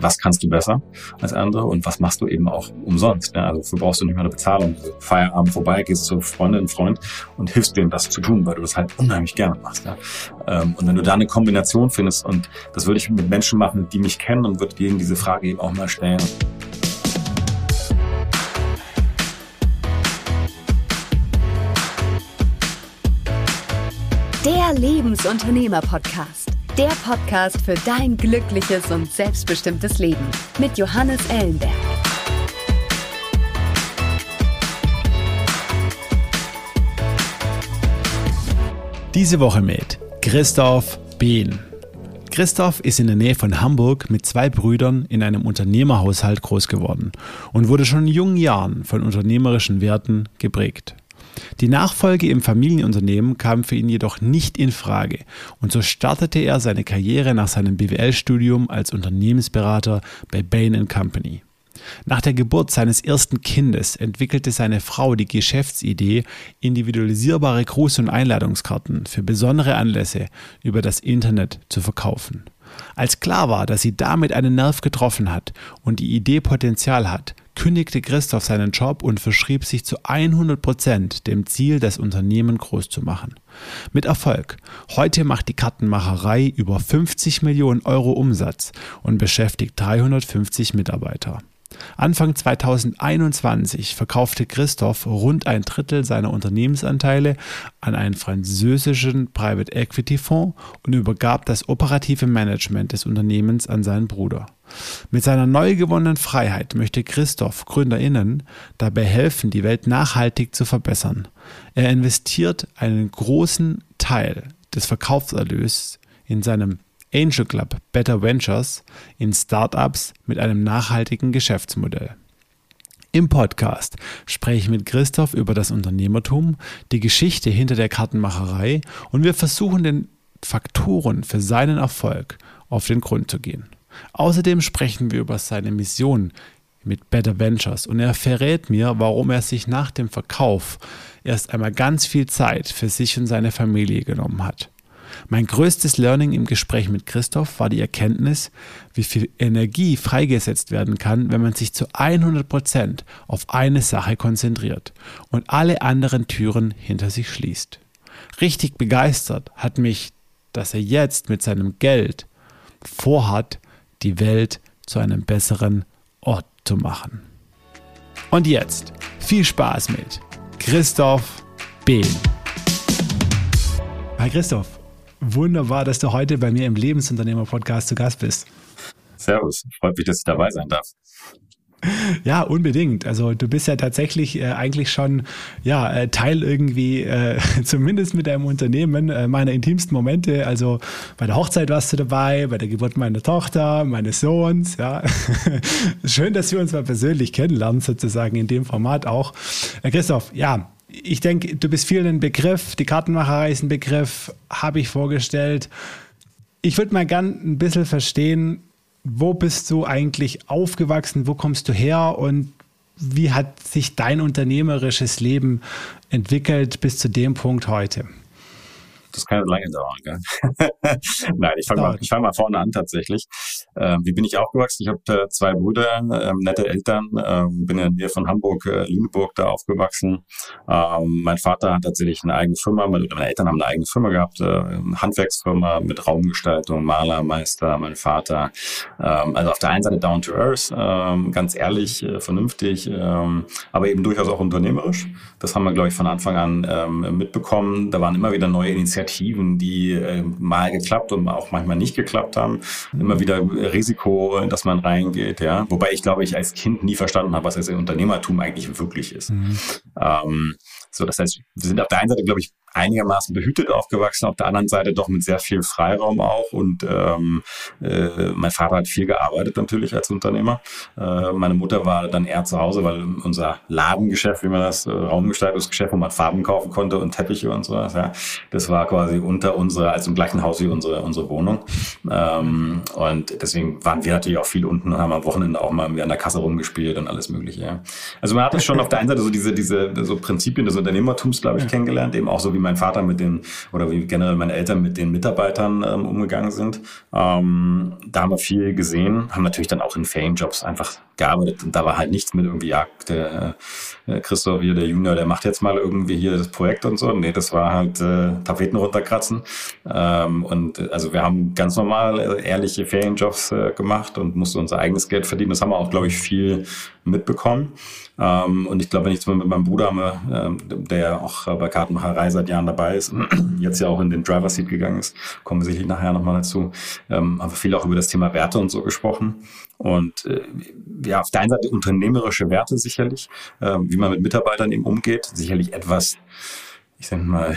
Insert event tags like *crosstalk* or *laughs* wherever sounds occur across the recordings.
was kannst du besser als andere und was machst du eben auch umsonst. Ja? Also dafür brauchst du nicht mehr eine Bezahlung. Feierabend vorbei, gehst zu Freundin, Freund und hilfst denen das zu tun, weil du das halt unheimlich gerne machst. Ja? Ähm, und wenn du da eine Kombination findest und das würde ich mit Menschen machen, die mich kennen und würde ihnen diese Frage eben auch mal stellen. Der Lebensunternehmer-Podcast. Der Podcast für dein glückliches und selbstbestimmtes Leben mit Johannes Ellenberg. Diese Woche mit Christoph Behn. Christoph ist in der Nähe von Hamburg mit zwei Brüdern in einem Unternehmerhaushalt groß geworden und wurde schon in jungen Jahren von unternehmerischen Werten geprägt. Die Nachfolge im Familienunternehmen kam für ihn jedoch nicht in Frage und so startete er seine Karriere nach seinem BWL-Studium als Unternehmensberater bei Bain Company. Nach der Geburt seines ersten Kindes entwickelte seine Frau die Geschäftsidee, individualisierbare Gruß- und Einladungskarten für besondere Anlässe über das Internet zu verkaufen. Als klar war, dass sie damit einen Nerv getroffen hat und die Idee Potenzial hat, kündigte Christoph seinen Job und verschrieb sich zu 100 Prozent dem Ziel, das Unternehmen groß zu machen. Mit Erfolg. Heute macht die Kartenmacherei über 50 Millionen Euro Umsatz und beschäftigt 350 Mitarbeiter. Anfang 2021 verkaufte Christoph rund ein Drittel seiner Unternehmensanteile an einen französischen Private Equity Fonds und übergab das operative Management des Unternehmens an seinen Bruder. Mit seiner neu gewonnenen Freiheit möchte Christoph GründerInnen dabei helfen, die Welt nachhaltig zu verbessern. Er investiert einen großen Teil des Verkaufserlös in seinem Angel Club Better Ventures in Startups mit einem nachhaltigen Geschäftsmodell. Im Podcast spreche ich mit Christoph über das Unternehmertum, die Geschichte hinter der Kartenmacherei und wir versuchen den Faktoren für seinen Erfolg auf den Grund zu gehen. Außerdem sprechen wir über seine Mission mit Better Ventures und er verrät mir, warum er sich nach dem Verkauf erst einmal ganz viel Zeit für sich und seine Familie genommen hat. Mein größtes Learning im Gespräch mit Christoph war die Erkenntnis, wie viel Energie freigesetzt werden kann, wenn man sich zu 100 Prozent auf eine Sache konzentriert und alle anderen Türen hinter sich schließt. Richtig begeistert hat mich, dass er jetzt mit seinem Geld vorhat, die Welt zu einem besseren Ort zu machen. Und jetzt viel Spaß mit Christoph Behn. Hi Christoph. Wunderbar, dass du heute bei mir im Lebensunternehmer-Podcast zu Gast bist. Servus, freut mich, dass ich dabei sein darf. Ja, unbedingt. Also du bist ja tatsächlich äh, eigentlich schon ja äh, Teil irgendwie, äh, *laughs* zumindest mit deinem Unternehmen, äh, meiner intimsten Momente. Also bei der Hochzeit warst du dabei, bei der Geburt meiner Tochter, meines Sohns. Ja, *laughs* schön, dass wir uns mal persönlich kennenlernen, sozusagen in dem Format auch. Äh, Christoph, ja, ich denke, du bist viel ein Begriff, die Kartenmacherei ist ein Begriff, habe ich vorgestellt. Ich würde mal gern ein bisschen verstehen, wo bist du eigentlich aufgewachsen, wo kommst du her und wie hat sich dein unternehmerisches Leben entwickelt bis zu dem Punkt heute? Das kann lange dauern. Gell? *laughs* Nein, ich fange mal, fang mal vorne an tatsächlich. Ähm, wie bin ich aufgewachsen? Ich habe äh, zwei Brüder, ähm, nette Eltern, ähm, bin in der Nähe von Hamburg, äh, Lüneburg da aufgewachsen. Ähm, mein Vater hat tatsächlich eine eigene Firma, meine, meine Eltern haben eine eigene Firma gehabt, äh, eine Handwerksfirma mit Raumgestaltung, Maler, Meister, mein Vater. Ähm, also auf der einen Seite down to earth, ähm, ganz ehrlich, äh, vernünftig, aber eben durchaus auch unternehmerisch. Das haben wir, glaube ich, von Anfang an mitbekommen. Da waren immer wieder neue Initiativen Initiativen, die äh, mal geklappt und auch manchmal nicht geklappt haben. Immer wieder Risiko, dass man reingeht, ja. Wobei ich glaube, ich als Kind nie verstanden habe, was das Unternehmertum eigentlich wirklich ist. Mhm. Ähm, so, das heißt, wir sind auf der einen Seite, glaube ich, einigermaßen behütet aufgewachsen, auf der anderen Seite doch mit sehr viel Freiraum auch. Und ähm, äh, mein Vater hat viel gearbeitet natürlich als Unternehmer. Äh, meine Mutter war dann eher zu Hause, weil unser Ladengeschäft, wie man das, äh, Raumgestaltungsgeschäft, wo man Farben kaufen konnte und Teppiche und sowas, ja, das war quasi unter unserer, also im gleichen Haus wie unsere, unsere Wohnung. Ähm, und deswegen waren wir natürlich auch viel unten und haben am Wochenende auch mal an der Kasse rumgespielt und alles mögliche. Ja. Also man hatte schon auf der einen Seite so diese, diese so Prinzipien des Unternehmertums, glaube ich, ja. kennengelernt, eben auch so wie mein Vater mit den, oder wie generell meine Eltern mit den Mitarbeitern ähm, umgegangen sind. Ähm, da haben wir viel gesehen, haben natürlich dann auch in Ferienjobs einfach gearbeitet und da war halt nichts mit irgendwie, ja, der äh, Christoph hier, der Junior, der macht jetzt mal irgendwie hier das Projekt und so. Nee, das war halt äh, Tapeten runterkratzen. Ähm, und äh, also wir haben ganz normal äh, ehrliche Ferienjobs äh, gemacht und mussten unser eigenes Geld verdienen. Das haben wir auch, glaube ich, viel mitbekommen. Ähm, und ich glaube, wenn ich mit meinem Bruder, ähm, der auch bei Kartenmacherei seit Jahren dabei ist, *clears throat* jetzt ja auch in den Driver Seat gegangen ist, kommen wir sicherlich nachher nochmal dazu, ähm, haben wir viel auch über das Thema Werte und so gesprochen. Und äh, ja, auf der einen Seite unternehmerische Werte sicherlich, äh, wie man mit Mitarbeitern eben umgeht, sicherlich etwas, ich sag mal,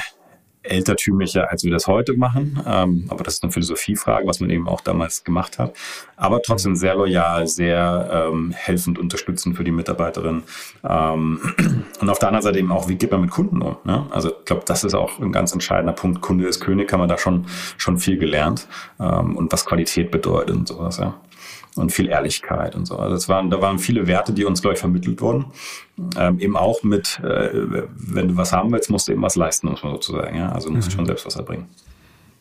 ältertümlicher, als wir das heute machen. Ähm, aber das ist eine Philosophiefrage, was man eben auch damals gemacht hat. Aber trotzdem sehr loyal, sehr ähm, helfend, unterstützend für die Mitarbeiterin. Ähm, und auf der anderen Seite eben auch, wie geht man mit Kunden um? Ne? Also ich glaube, das ist auch ein ganz entscheidender Punkt. Kunde ist König, haben wir da schon, schon viel gelernt. Ähm, und was Qualität bedeutet und sowas, ja und viel Ehrlichkeit und so. Also das waren, da waren viele Werte, die uns, glaube ich, vermittelt wurden. Ähm, eben auch mit, äh, wenn du was haben willst, musst du eben was leisten, muss man sozusagen. Ja? Also musst du mhm. schon selbst was erbringen.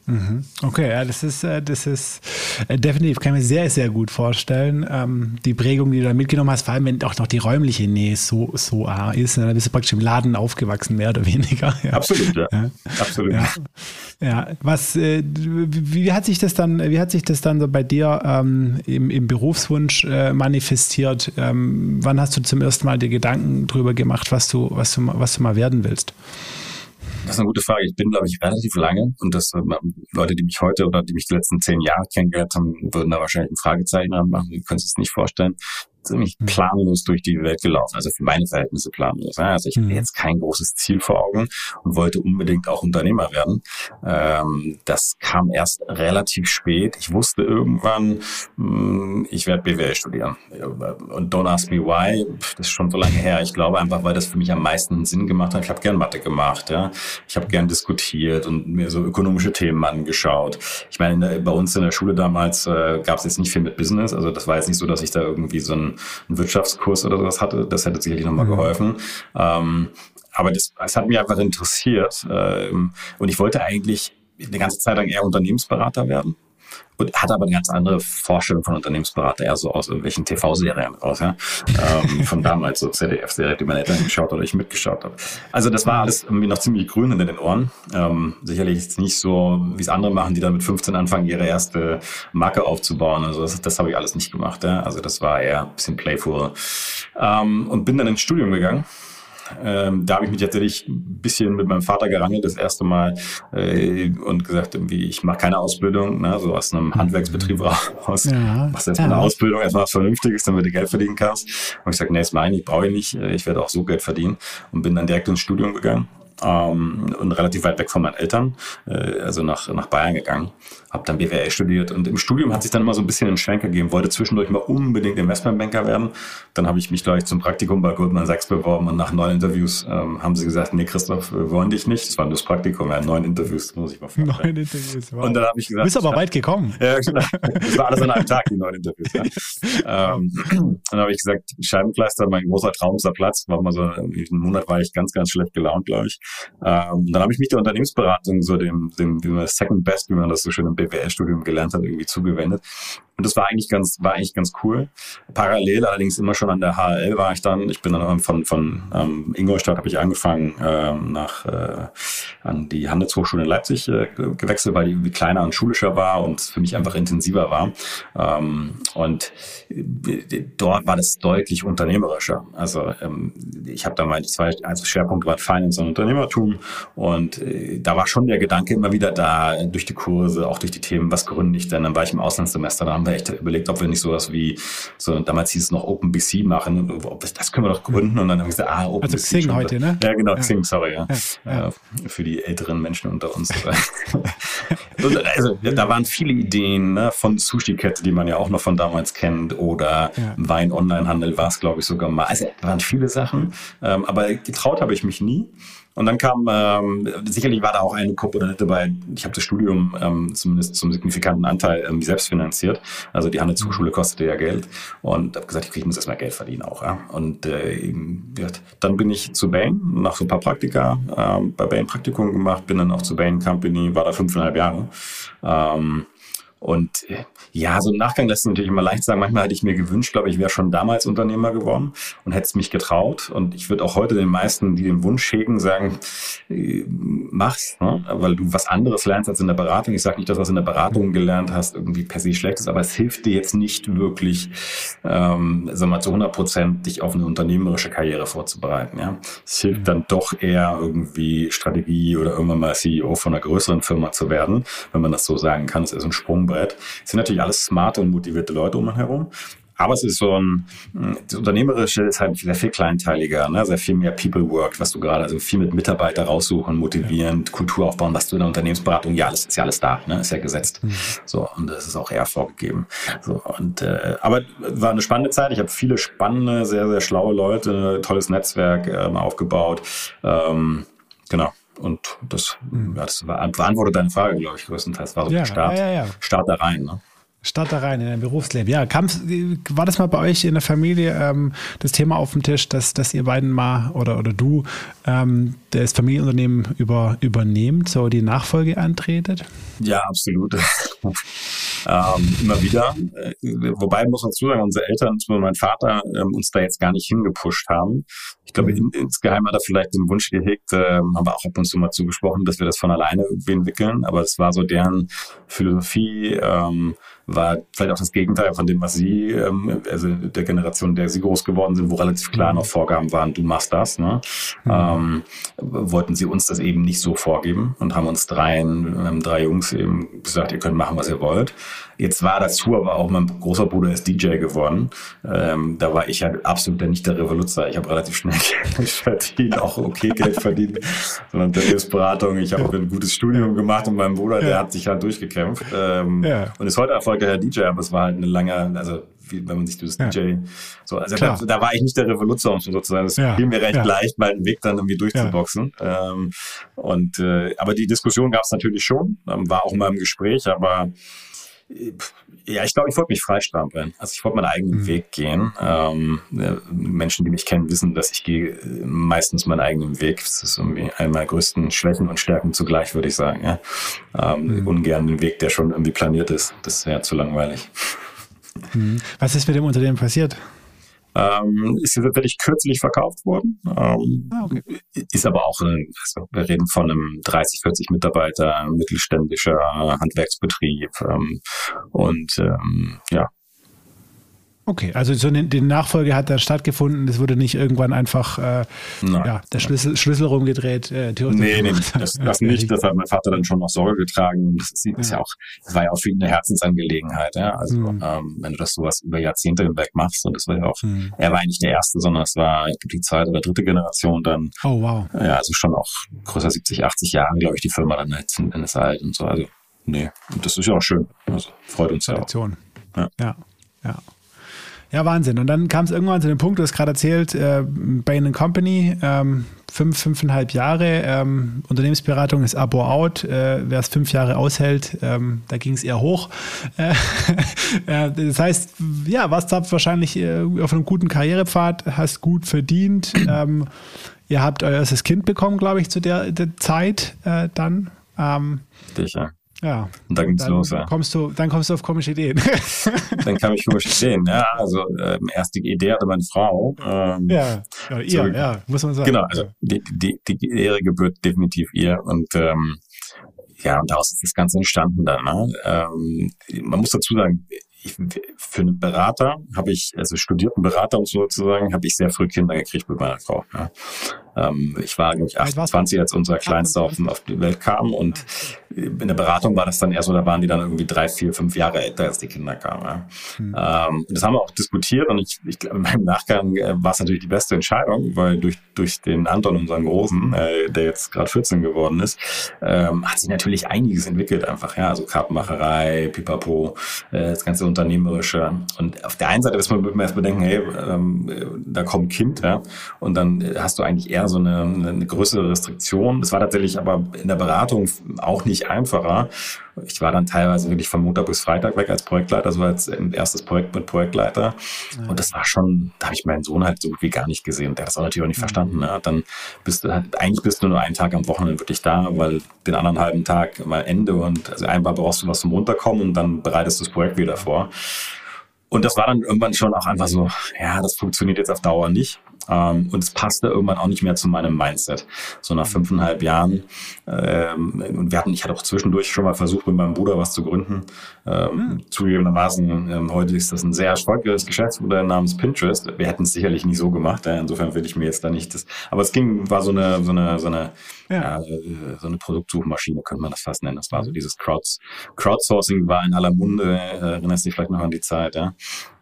Mhm. Okay, ja, das ist, äh, das ist äh, definitiv, kann ich mir sehr, sehr gut vorstellen. Ähm, die Prägung, die du da mitgenommen hast, vor allem wenn auch noch die räumliche Nähe so, so ist, ne, dann bist du praktisch im Laden aufgewachsen, mehr oder weniger. *laughs* Ja. Absolut, ja. ja. Absolut. Ja. ja. Was, äh, wie hat sich das dann, wie hat sich das dann so bei dir ähm, im, im Berufswunsch äh, manifestiert? Ähm, wann hast du zum ersten Mal dir Gedanken drüber gemacht, was du, was du, was du mal werden willst? Das ist eine gute Frage. Ich bin, glaube ich, relativ lange und das äh, Leute, die mich heute oder die mich die letzten zehn Jahre kennengelernt haben, würden da wahrscheinlich ein Fragezeichen machen. Die können es nicht vorstellen ziemlich mhm. planlos durch die Welt gelaufen, also für meine Verhältnisse planlos. Also ich hatte mhm. jetzt kein großes Ziel vor Augen und wollte unbedingt auch Unternehmer werden. Ähm, das kam erst relativ spät. Ich wusste irgendwann, hm, ich werde BWL studieren. Und don't ask me why, das ist schon so lange her. Ich glaube einfach, weil das für mich am meisten Sinn gemacht hat. Ich habe gern Mathe gemacht, ja. Ich habe gern diskutiert und mir so ökonomische Themen angeschaut. Ich meine, bei uns in der Schule damals äh, gab es jetzt nicht viel mit Business. Also das war jetzt nicht so, dass ich da irgendwie so ein einen Wirtschaftskurs oder sowas hatte. Das hätte sicherlich nochmal mhm. geholfen. Ähm, aber das, das hat mich einfach interessiert. Ähm, und ich wollte eigentlich eine ganze Zeit lang eher Unternehmensberater werden und hatte aber eine ganz andere Vorstellung von Unternehmensberater, eher so aus irgendwelchen TV-Serien raus, ja. ähm, von damals, so ZDF-Serie, die meine Eltern geschaut oder ich mitgeschaut habe. Also das war alles irgendwie noch ziemlich grün hinter den Ohren. Ähm, sicherlich jetzt nicht so, wie es andere machen, die dann mit 15 anfangen, ihre erste Marke aufzubauen. Also das, das habe ich alles nicht gemacht. Ja. Also das war eher ein bisschen playful. Ähm, und bin dann ins Studium gegangen ähm, da habe ich mich tatsächlich ein bisschen mit meinem Vater gerangelt, das erste Mal, äh, und gesagt, irgendwie, ich mache keine Ausbildung, ne, so aus einem Handwerksbetrieb raus. Ja. Machst erstmal ja. eine Ausbildung, erstmal was Vernünftiges, damit du Geld verdienen kannst. Und ich sage, nee, das meine ich, brauche ich nicht, ich werde auch so Geld verdienen. Und bin dann direkt ins Studium gegangen ähm, und relativ weit weg von meinen Eltern, äh, also nach, nach Bayern gegangen habe dann BWL studiert und im Studium hat sich dann immer so ein bisschen einen Schwenker gegeben, wollte zwischendurch mal unbedingt Investmentbanker werden. Dann habe ich mich gleich zum Praktikum bei Goldman Sachs beworben und nach neun Interviews ähm, haben sie gesagt, nee Christoph, wir wollen dich nicht. Das war nur das Praktikum, ja, neun Interviews, muss ich mal vorstellen. Neun Interviews, wow. Und dann habe ich gesagt... Du bist aber weit gekommen. Ja, genau. Das war alles an einem Tag, die neun Interviews. Ja. ähm, dann habe ich gesagt, Scheibenkleister, mein großer Traum ist der Platz. War mal so, einen Monat war ich ganz, ganz schlecht gelaunt, glaube ich. Ähm, dann habe ich mich der Unternehmensberatung, so dem, dem man Second Best, wie man das so schön im BWL-Studium gelernt hat, irgendwie zugewendet. Und das war eigentlich ganz, war eigentlich ganz cool. Parallel allerdings immer schon an der HL war ich dann. Ich bin dann von, von ähm, Ingolstadt habe ich angefangen, ähm, nach äh, an die Handelshochschule in Leipzig äh, gewechselt, weil die kleiner und schulischer war und für mich einfach intensiver war. Ähm, und äh, dort war das deutlich unternehmerischer. Also ähm, ich habe da meine zwei also Schwerpunkte waren Finance und Unternehmertum und äh, da war schon der Gedanke immer wieder da durch die Kurse, auch durch die Themen, was gründe ich denn? Dann war ich im Auslandssemester, da haben wir echt überlegt, ob wir nicht sowas wie, so damals hieß es noch OpenBC machen, ob, das können wir doch gründen. Und dann haben wir gesagt, ah, OpenBC. Also Xing heute, ne? Ja, genau, ja. Xing, sorry, ja. ja. Äh, für die älteren Menschen unter uns. *laughs* also da waren viele Ideen ne, von Sushi-Kette, die man ja auch noch von damals kennt, oder. Wein-Online-Handel war es, glaube ich, sogar mal. Also da waren viele Sachen, ähm, aber getraut habe ich mich nie. Und dann kam, ähm, sicherlich war da auch eine Komponente dabei, ich habe das Studium ähm, zumindest zum signifikanten Anteil ähm, selbst finanziert. Also die Handelshochschule kostete ja Geld und habe gesagt, ich muss erstmal Geld verdienen auch. Ja? Und äh, dann bin ich zu Bain, nach so ein paar Praktika, ähm, bei Bain Praktikum gemacht, bin dann auch zu Bain Company, war da fünfeinhalb Jahre. Ähm, und äh, ja, so im Nachgang lässt sich natürlich immer leicht sagen, manchmal hätte ich mir gewünscht, glaube ich, wäre schon damals Unternehmer geworden und hätte es mich getraut. Und ich würde auch heute den meisten, die den Wunsch hegen, sagen, äh, mach's, ne? weil du was anderes lernst als in der Beratung. Ich sage nicht, dass was in der Beratung gelernt hast, irgendwie per se schlecht ist, aber es hilft dir jetzt nicht wirklich, ähm, sag mal, zu 100 Prozent dich auf eine unternehmerische Karriere vorzubereiten. Ja? Es hilft dann doch eher irgendwie Strategie oder irgendwann mal CEO von einer größeren Firma zu werden, wenn man das so sagen kann. Es ist ein Sprungbrett. Es sind natürlich alles smarte und motivierte Leute um einen herum. Aber es ist so ein, das Unternehmerische ist halt sehr viel kleinteiliger, ne? sehr viel mehr People Work, was du gerade, also viel mit Mitarbeiter raussuchen, motivieren, ja. Kultur aufbauen, was du in der Unternehmensberatung, ja, alles ist ja alles da, ne? ist ja gesetzt. Mhm. So, und das ist auch eher vorgegeben. So, und, äh, aber war eine spannende Zeit. Ich habe viele spannende, sehr, sehr schlaue Leute, tolles Netzwerk ähm, aufgebaut. Ähm, genau. Und das, mhm. ja, das beantwortet deine Frage, glaube ich, größtenteils. War so ja, Start, ja, ja. Start da rein. Ne? Start da rein in dein Berufsleben. Ja, kam's, war das mal bei euch in der Familie ähm, das Thema auf dem Tisch, dass, dass ihr beiden mal oder, oder du ähm, das Familienunternehmen über, übernehmt, so die Nachfolge antretet? Ja, absolut. *laughs* ähm, immer wieder. Äh, wobei muss man dazu sagen, unsere Eltern, insbesondere mein Vater, ähm, uns da jetzt gar nicht hingepusht haben. Ich glaube, mhm. in, insgeheim hat er vielleicht den Wunsch gehegt, ähm, haben wir auch ab und zu mal zugesprochen, dass wir das von alleine irgendwie entwickeln. Aber es war so deren Philosophie, ähm, war vielleicht auch das Gegenteil von dem, was sie, ähm, also der Generation, der sie groß geworden sind, wo relativ klar noch Vorgaben waren, du machst das. Ne? Mhm. Ähm, wollten sie uns das eben nicht so vorgeben und haben uns dreien, drei Jungs eben gesagt, ihr könnt machen, was ihr wollt. Jetzt war dazu aber auch mein großer Bruder ist DJ geworden. Ähm, da war ich ja absolut nicht der Revoluzer. Ich habe relativ schnell *laughs* Geld verdient, auch okay Geld verdient. Sondern Beratung. Ich habe ein gutes Studium gemacht und mein Bruder, der hat sich halt durchgekämpft. Ähm, ja. Und ist heute erfolgreicher DJ, aber es war halt eine lange, also wie, wenn man sich das ja. DJ so, also da, da, war ich nicht der Revoluzer, um sozusagen. Es ja. fiel mir recht ja. leicht, meinen Weg dann irgendwie durchzuboxen. Ja. Ähm, und äh, aber die Diskussion gab es natürlich schon, ähm, war auch immer im Gespräch, aber ja, ich glaube, ich wollte mich freistrampeln. Also ich wollte meinen eigenen mhm. Weg gehen. Ähm, Menschen, die mich kennen, wissen, dass ich gehe äh, meistens meinen eigenen Weg. Das ist irgendwie eine meiner größten Schwächen und Stärken zugleich, würde ich sagen. Ja? Ähm, mhm. Ungern den Weg, der schon irgendwie planiert ist. Das wäre zu langweilig. Mhm. Was ist mit dem Unternehmen passiert? Ähm, ist tatsächlich kürzlich verkauft worden. Ähm, ah, okay. Ist aber auch, ein, also wir reden von einem 30, 40 Mitarbeiter, mittelständischer Handwerksbetrieb. Ähm, und ähm, ja, Okay, also so eine, die Nachfolge hat da stattgefunden. Es wurde nicht irgendwann einfach äh, ja, der Schlüssel, Schlüssel rumgedreht. Äh, nee, nee, *laughs* das, das nicht. Das hat mein Vater dann schon noch Sorge getragen. Und das, ist ja. auch, das war ja auch für ihn eine Herzensangelegenheit. Ja? Also mhm. ähm, wenn du das sowas über Jahrzehnte hinweg machst, und das war ja auch, mhm. er war eigentlich der Erste, sondern es war die zweite oder dritte Generation dann. Oh, wow. Ja, also schon auch größer 70, 80 Jahre, glaube ich, die Firma dann jetzt in, das alt und so. Also, nee, und das ist ja auch schön. Also freut uns ja auch. Ja, ja. ja. Ja, Wahnsinn. Und dann kam es irgendwann zu dem Punkt, du hast gerade erzählt, äh, Bain Company, ähm, fünf, fünfeinhalb Jahre, ähm, Unternehmensberatung ist Abo out, äh, wer es fünf Jahre aushält, ähm, da ging es eher hoch. Äh, *laughs* äh, das heißt, ja, warst da wahrscheinlich äh, auf einem guten Karrierepfad, hast gut verdient. *clears throat* Ähm, ihr habt euer erstes Kind bekommen, glaube ich, zu der, der Zeit äh, dann. Ähm, Sicher. Ja. Und dann ging's los, ja. Kommst du, dann kommst du auf komische Ideen. *laughs* dann kam ich komische Ideen, ja. Also ähm, erste Idee hatte meine Frau. Ähm, ja, ja, ihr, so, ja, muss man sagen. Genau, also die, die, die Ehre gebührt definitiv ihr und ähm, ja, und daraus ist das Ganze entstanden dann. Ne? Ähm, man muss dazu sagen, ich, für einen Berater habe ich, also studierten Berater, um sozusagen, habe ich sehr früh Kinder gekriegt mit meiner Frau. Ja. Ähm, ich war, glaube ich, 28, als unser Kleinster auf, auf, die Welt kam und in der Beratung war das dann eher so, da waren die dann irgendwie drei, vier, fünf Jahre älter, als die Kinder kamen. Ja. Mhm. Ähm, das haben wir auch diskutiert und ich, ich glaube, in meinem Nachgang äh, war es natürlich die beste Entscheidung, weil durch, durch den Anton, unseren Großen, äh, der jetzt gerade 14 geworden ist, ähm, hat sich natürlich einiges entwickelt einfach, ja, also Kartenmacherei, Pipapo, äh, das ganze Unternehmerische. Und auf der einen Seite ist man, erst bedenken, hey, ähm, da kommt ein Kind, ja, und dann hast du eigentlich eher so eine, eine größere Restriktion. Das war tatsächlich aber in der Beratung auch nicht einfacher. Ich war dann teilweise wirklich von Montag bis Freitag weg als Projektleiter. Jetzt ein erstes Projekt mit Projektleiter. Ja. Und das war schon, da habe ich meinen Sohn halt so gut wie gar nicht gesehen. Der hat das auch natürlich auch nicht mhm. verstanden. Ne? Dann bist du halt, eigentlich bist du nur einen Tag am Wochenende wirklich da, weil den anderen halben Tag mal Ende und also einmal brauchst du was zum Runterkommen und dann bereitest du das Projekt wieder vor. Und das war dann irgendwann schon auch einfach so, ja, das funktioniert jetzt auf Dauer nicht. Ähm, und es passte irgendwann auch nicht mehr zu meinem Mindset. So nach fünfeinhalb Jahren. Ähm, und wir hatten, ich hatte auch zwischendurch schon mal versucht, mit meinem Bruder was zu gründen. Ähm, mhm. Zugegebenermaßen, ähm, heute ist das ein sehr erfolgreiches Geschäftsmodell namens Pinterest. Wir hätten es sicherlich nicht so gemacht. Ja, insofern will ich mir jetzt da nicht das. Aber es ging, war so eine, so eine, so eine, ja. äh, so eine Produktsuchmaschine, könnte man das fast nennen. Das war so dieses Crowds, Crowdsourcing war in aller Munde. Äh, erinnerst dich vielleicht noch an die Zeit, ja.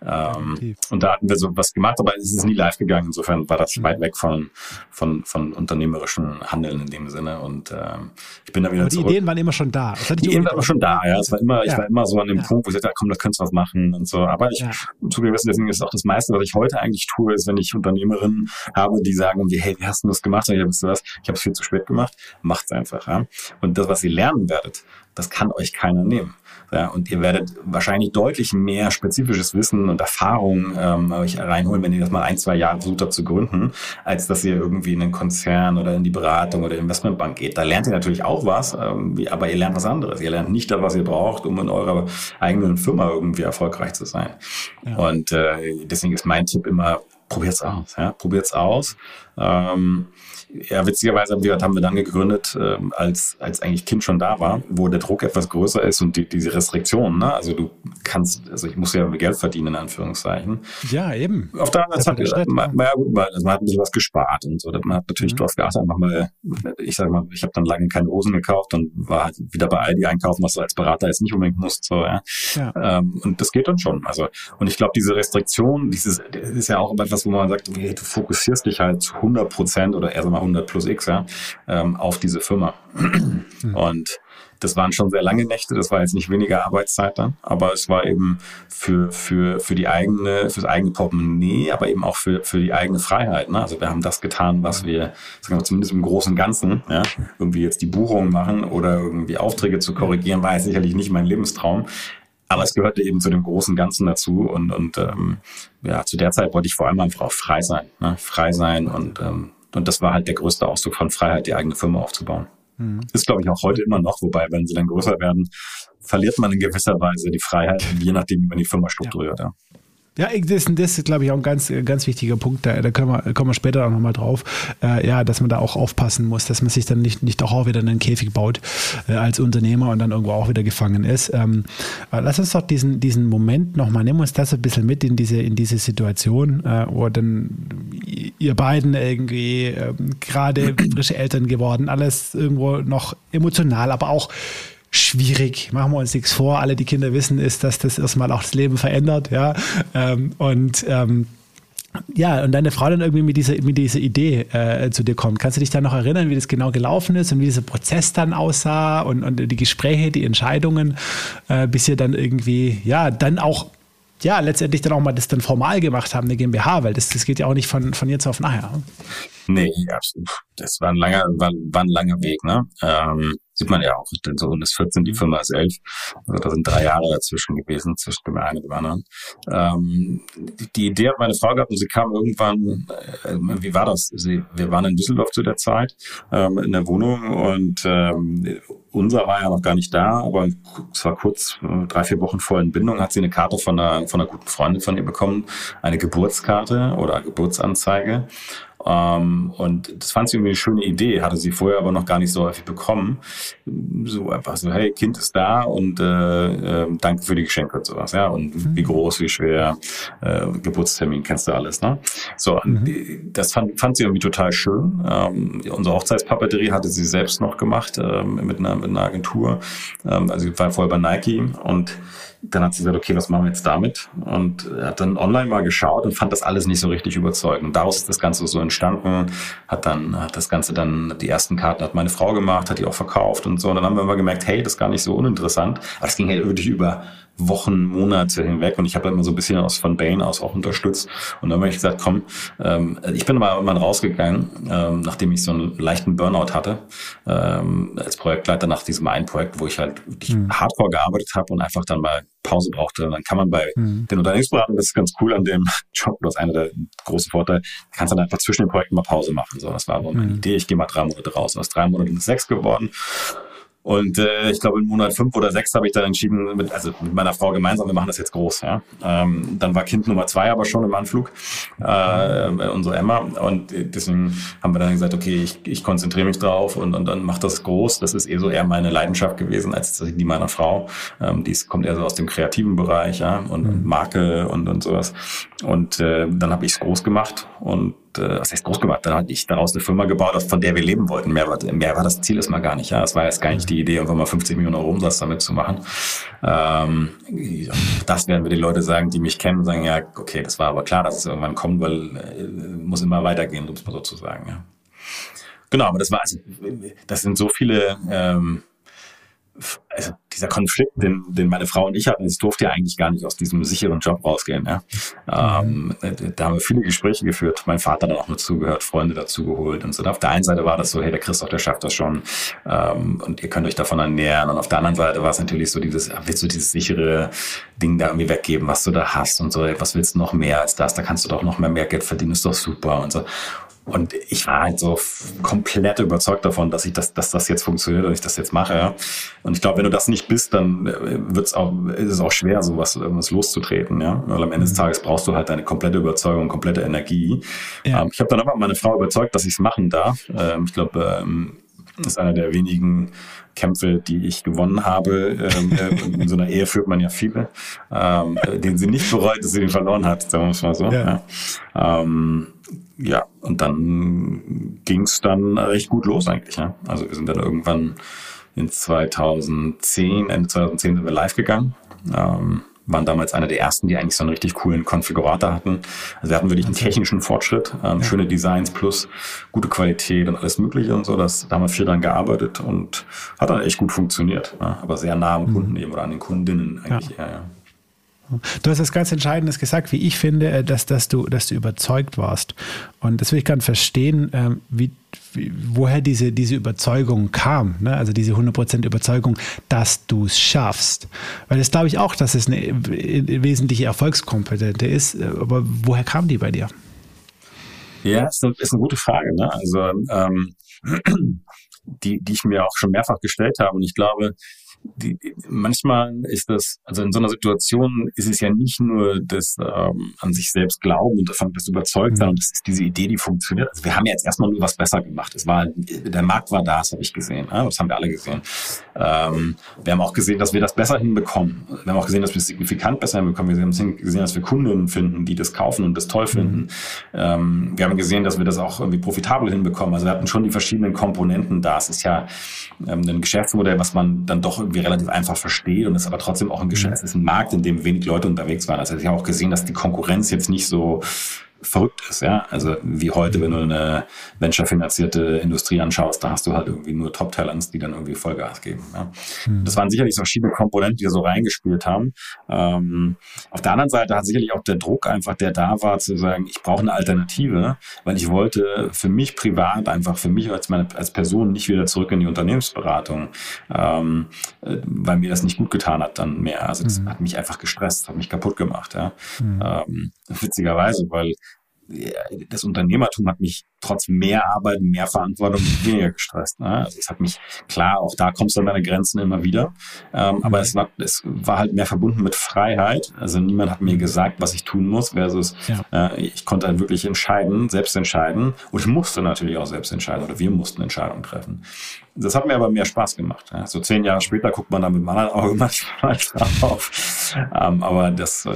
Ähm, und da hatten wir so was gemacht, aber es ist nie live gegangen. Insofern war das mhm. weit weg von, von, von unternehmerischen Handeln in dem Sinne. Und ähm, ich bin da wieder aber die zurück. Ideen waren immer schon da. die Ideen waren immer schon da, ja. Es war immer, ja. ich war immer so an dem ja. Punkt, wo ich sagte, komm, das könntest du was machen und so. Aber ich, ja. zu gewissen deswegen ist auch das meiste, was ich heute eigentlich tue, ist, wenn ich Unternehmerinnen habe, die sagen, hey, wie hast du das gemacht? Und ich habe was, ich habe es viel zu spät gemacht. Macht's einfach, ja. Und das, was ihr lernen werdet, das kann euch keiner nehmen. Ja, und ihr werdet wahrscheinlich deutlich mehr spezifisches Wissen und Erfahrung ähm, euch reinholen, wenn ihr das mal ein, zwei Jahre versucht habt zu gründen, als dass ihr irgendwie in einen Konzern oder in die Beratung oder Investmentbank geht. Da lernt ihr natürlich auch was, ähm, aber ihr lernt was anderes. Ihr lernt nicht das, was ihr braucht, um in eurer eigenen Firma irgendwie erfolgreich zu sein. Ja. Und äh, deswegen ist mein Tipp immer, probiert's aus. Ja? Probiert's aus. Ähm, ja, witzigerweise haben wir dann gegründet, äh, als, als eigentlich Kind schon da war, wo der Druck etwas größer ist und die, diese Restriktionen, ne? Also du kannst, also ich muss ja Geld verdienen, in Anführungszeichen. Ja, eben. Auf der anderen Seite, hat, man, ja gut, man, also man hat ein bisschen was gespart und so. Man hat natürlich mhm. drauf geachtet, einfach mal, ich sag mal, ich habe dann lange keine Hosen gekauft und war halt wieder bei Aldi einkaufen, was du als Berater jetzt nicht unbedingt musst. So, ja. ja. Ähm, und das geht dann schon. Also, und ich glaube, diese Restriktion, dieses ist ja auch etwas, wo man sagt, okay, du fokussierst dich halt zu 100 Prozent oder eher so mal 100 plus X ja, ähm, auf diese Firma. Mhm. Und das waren schon sehr lange Nächte, das war jetzt nicht weniger Arbeitszeit dann, aber es war eben für, für, für die eigene, fürs eigene Portemonnaie, aber eben auch für, für die eigene Freiheit. Ne? Also wir haben das getan, was wir, sagen wir zumindest im Großen und Ganzen, ja, irgendwie jetzt die Buchungen machen oder irgendwie Aufträge zu korrigieren, war jetzt sicherlich nicht mein Lebenstraum. Aber es gehörte eben zu dem großen Ganzen dazu und, und ähm, ja, zu der Zeit wollte ich vor allem einfach auch frei sein. Ne? Frei sein und ähm, und das war halt der größte Ausdruck von Freiheit, die eigene Firma aufzubauen. Mhm. Ist, glaube ich, auch heute immer noch, wobei, wenn sie dann größer werden, verliert man in gewisser Weise die Freiheit, je nachdem, wie man die Firma strukturiert. Ja. ja. Ja, das, das ist, glaube ich, auch ein ganz, ganz wichtiger Punkt. Da, da können wir, kommen wir später auch nochmal drauf. Äh, ja, dass man da auch aufpassen muss, dass man sich dann nicht, nicht auch wieder einen Käfig baut äh, als Unternehmer und dann irgendwo auch wieder gefangen ist. Ähm, lass uns doch diesen, diesen Moment nochmal, nehmen uns das ein bisschen mit in diese, in diese Situation, äh, wo dann ihr beiden irgendwie ähm, gerade frische Eltern geworden, alles irgendwo noch emotional, aber auch schwierig. Machen wir uns nichts vor. Alle, die Kinder wissen, ist, dass das erstmal auch das Leben verändert. Ja, ähm, und ähm, ja, und deine Frau dann irgendwie mit dieser, mit dieser Idee äh, zu dir kommt. Kannst du dich da noch erinnern, wie das genau gelaufen ist und wie dieser Prozess dann aussah und, und die Gespräche, die Entscheidungen, äh, bis ihr dann irgendwie, ja, dann auch, ja, letztendlich dann auch mal das dann formal gemacht haben, eine GmbH, weil das, das geht ja auch nicht von, von jetzt auf nachher. Nee, das war ein langer, war, war ein langer Weg, ne? Ähm, sieht man ja auch, denn so ist 14, die Firma ist 11. Also da sind drei Jahre dazwischen gewesen, zwischen dem einen und dem anderen. Ähm, die, die, Idee hat meine Frau gehabt und sie kam irgendwann, äh, wie war das? Sie, wir waren in Düsseldorf zu der Zeit, ähm, in der Wohnung und ähm, unser war ja noch gar nicht da, aber es war kurz, äh, drei, vier Wochen vor Entbindung, hat sie eine Karte von einer, von einer guten Freundin von ihr bekommen, eine Geburtskarte oder Geburtsanzeige. Ähm, und das fand sie irgendwie eine schöne Idee, hatte sie vorher aber noch gar nicht so häufig bekommen. So einfach so, hey, Kind ist da und äh, äh, danke für die Geschenke und sowas, ja. Und mhm. wie groß, wie schwer, äh, Geburtstermin, kennst du alles, ne? So, mhm. das fand, fand sie irgendwie total schön. Ähm, unsere Hochzeitspapeterie hatte sie selbst noch gemacht ähm, mit, einer, mit einer Agentur. Ähm, also sie war vorher bei Nike und dann hat sie gesagt, okay, was machen wir jetzt damit? Und hat dann online mal geschaut und fand das alles nicht so richtig überzeugend. Und daraus ist das Ganze so entstanden, hat dann, hat das Ganze dann, die ersten Karten hat meine Frau gemacht, hat die auch verkauft und so. Und dann haben wir immer gemerkt, hey, das ist gar nicht so uninteressant. Aber es ging halt wirklich über Wochen, Monate hinweg und ich habe immer so ein bisschen aus von Bane aus auch unterstützt und dann habe ich gesagt, komm, ähm, ich bin mal irgendwann rausgegangen, ähm, nachdem ich so einen leichten Burnout hatte ähm, als Projektleiter nach diesem einen Projekt, wo ich halt wirklich mhm. hardcore gearbeitet habe und einfach dann mal Pause brauchte. Dann kann man bei mhm. den Unternehmensberatungen, das ist ganz cool an dem *laughs* Job, das ist einer der großen Vorteile, kannst dann einfach zwischen den Projekten mal Pause machen. So, das war aber meine mhm. Idee, ich gehe mal drei Monate raus. Und aus drei Monaten ist sechs geworden und äh, ich glaube, in Monat fünf oder sechs habe ich dann entschieden, mit, also mit meiner Frau gemeinsam, wir machen das jetzt groß. Ja? Ähm, dann war Kind Nummer zwei aber schon im Anflug, äh, unsere Emma. Und deswegen haben wir dann gesagt, okay, ich, ich konzentriere mich drauf und, und dann macht das groß. Das ist eh so eher meine Leidenschaft gewesen als die meiner Frau. Ähm, die kommt eher so aus dem kreativen Bereich ja? und, und Marke und, und sowas. Und äh, dann habe ich es groß gemacht und äh, was heißt groß gemacht? Dann hatte ich daraus eine Firma gebaut, von der wir leben wollten. Mehr war, mehr war das Ziel erstmal gar nicht. Ja, es war jetzt gar nicht die Idee, irgendwann mal 50 Millionen Euro Umsatz damit zu machen. Ähm, das werden wir die Leute sagen, die mich kennen, sagen ja, okay, das war aber klar, dass es irgendwann kommt, weil äh, muss immer weitergehen, um es mal so zu sagen. Ja. Genau, aber das war also, das sind so viele ähm, also dieser Konflikt, den, den meine Frau und ich hatten, es durfte ja eigentlich gar nicht aus diesem sicheren Job rausgehen. Ja. Ähm, da haben wir viele Gespräche geführt, mein Vater dann auch mit zugehört, Freunde dazu geholt und so. Und auf der einen Seite war das so, hey, der Christoph, der schafft das schon ähm, und ihr könnt euch davon ernähren. Und auf der anderen Seite war es natürlich so dieses, willst du dieses sichere Ding da irgendwie weggeben, was du da hast und so, was willst du noch mehr als das? Da kannst du doch noch mehr, mehr Geld verdienen, ist doch super und so. Und ich war halt so komplett überzeugt davon, dass ich das, dass das jetzt funktioniert und ich das jetzt mache. Und ich glaube, wenn du das nicht bist, dann äh, wird's auch, ist es auch schwer, sowas irgendwas loszutreten. Ja? Weil am Ende des mhm. Tages brauchst du halt deine komplette Überzeugung, komplette Energie. Ja. Ähm, ich habe dann aber meine Frau überzeugt, dass ich es machen darf. Ähm, ich glaube, ähm, das ist einer der wenigen Kämpfe, die ich gewonnen habe. Ähm, äh, in so einer Ehe führt man ja viele, ähm, den sie nicht bereut, dass sie den verloren hat, sagen wir es mal so. Ja. Ja. Ähm, ja, und dann ging es dann recht gut los eigentlich. Ja? Also wir sind dann irgendwann in 2010, Ende 2010 sind wir live gegangen. Ähm, waren damals einer der ersten, die eigentlich so einen richtig coolen Konfigurator hatten. Also wir hatten wirklich einen technischen Fortschritt, ähm, ja. schöne Designs plus gute Qualität und alles Mögliche und so. Das, da haben wir viel dran gearbeitet und hat dann echt gut funktioniert. Ja? Aber sehr nah am Kunden mhm. eben oder an den Kundinnen eigentlich ja. eher. Ja. Du hast das ganz Entscheidendes gesagt, wie ich finde, äh, dass, dass, du, dass du überzeugt warst. Und das will ich gerne verstehen, ähm, wie, wie, woher diese, diese Überzeugung kam. Ne? Also diese 100% Überzeugung, dass du es schaffst. Weil das glaube ich auch, dass es eine wesentliche Erfolgskomponente ist. Äh, aber woher kam die bei dir? Ja, ist eine, ist eine gute Frage. Ne? Also ähm, *clears throat* die, die ich mir auch schon mehrfach gestellt habe. Und ich glaube, die, manchmal ist das, also in so einer Situation ist es ja nicht nur das ähm, an sich selbst glauben und davon das überzeugt sein, mhm. und das ist diese Idee, die funktioniert. Also wir haben ja jetzt erstmal nur was besser gemacht. Es war, der Markt war da, das habe ich gesehen, ja, das haben wir alle gesehen. Ähm, wir haben auch gesehen, dass wir das besser hinbekommen. Wir haben auch gesehen, dass wir es signifikant besser hinbekommen. Wir haben gesehen, dass wir Kunden finden, die das kaufen und das toll finden. Mhm. Ähm, wir haben gesehen, dass wir das auch irgendwie profitabel hinbekommen. Also wir hatten schon die verschiedenen Komponenten da. Es ist ja ähm, ein Geschäftsmodell, was man dann doch irgendwie relativ einfach verstehe und es aber trotzdem auch ein Geschäft, es ist ein Markt, in dem wenig Leute unterwegs waren. Also ich habe auch gesehen, dass die Konkurrenz jetzt nicht so verrückt ist, ja. Also wie heute, wenn du eine venture-finanzierte Industrie anschaust, da hast du halt irgendwie nur Top-Talents, die dann irgendwie Vollgas geben. Ja? Mhm. Das waren sicherlich so verschiedene Komponenten, die da so reingespielt haben. Ähm, auf der anderen Seite hat sicherlich auch der Druck einfach, der da war, zu sagen, ich brauche eine Alternative, weil ich wollte für mich privat einfach, für mich als meine als Person nicht wieder zurück in die Unternehmensberatung, ähm, äh, weil mir das nicht gut getan hat dann mehr. Also das mhm. hat mich einfach gestresst, hat mich kaputt gemacht. Ja? Mhm. Ähm, witzigerweise, weil das Unternehmertum hat mich trotz mehr Arbeit, mehr Verantwortung weniger gestresst. Ne? Also es hat mich, klar, auch da kommst du an deine Grenzen immer wieder. Ähm, aber es war, es war halt mehr verbunden mit Freiheit. Also niemand hat mir gesagt, was ich tun muss, versus ja. äh, ich konnte halt wirklich entscheiden, selbst entscheiden. Und ich musste natürlich auch selbst entscheiden oder wir mussten Entscheidungen treffen. Das hat mir aber mehr Spaß gemacht. Ja. So zehn Jahre später guckt man dann mit einem anderen Auge *laughs* manchmal drauf. Ähm, aber das, äh,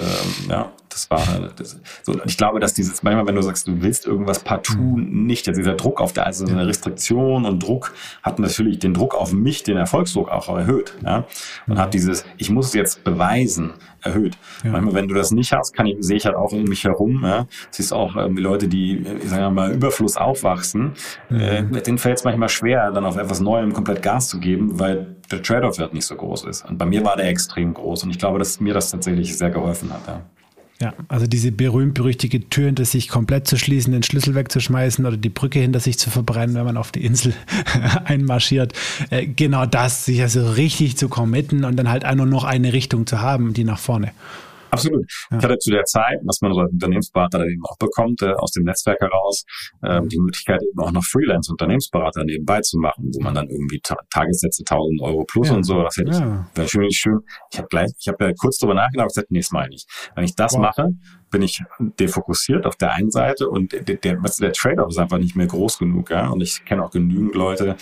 ja, das war das, so. Ich glaube, dass dieses, manchmal, wenn du sagst, du willst irgendwas partout mhm. nicht, also dieser Druck auf der, also eine Restriktion und Druck hat natürlich den Druck auf mich, den Erfolgsdruck auch erhöht. Ja? Und hat dieses, ich muss jetzt beweisen, erhöht. Ja. Manchmal, wenn du das nicht hast, kann ich, sehe ich halt auch um mich herum, ja, siehst auch irgendwie Leute, die, ich sage mal, Überfluss aufwachsen, mhm. äh, denen fällt es manchmal schwer, dann auf etwas Neuem komplett Gas zu geben, weil der Trade-off halt nicht so groß ist. Und bei mir war der extrem groß und ich glaube, dass mir das tatsächlich sehr geholfen hat. Ja. Ja, also diese berühmt-berüchtige Tür hinter sich komplett zu schließen, den Schlüssel wegzuschmeißen oder die Brücke hinter sich zu verbrennen, wenn man auf die Insel *laughs* einmarschiert. Äh, genau das, sich also richtig zu committen und dann halt nur noch eine Richtung zu haben, die nach vorne. Absolut. Ja. Ich hatte zu der Zeit, was man so als Unternehmensberater eben auch bekommt, äh, aus dem Netzwerk heraus, äh, die Möglichkeit eben auch noch Freelance-Unternehmensberater nebenbei zu machen, wo man dann irgendwie Ta Tagessätze 1000 Euro plus ja. und so. Das hätte ja. ich, wäre schön, schön. Ich habe gleich, ich habe ja kurz drüber nachgedacht und gesagt, nee, das meine ich. Wenn ich das wow. mache, bin ich defokussiert auf der einen Seite und der, der, der Trade-off ist einfach nicht mehr groß genug. Ja? Und ich kenne auch genügend Leute,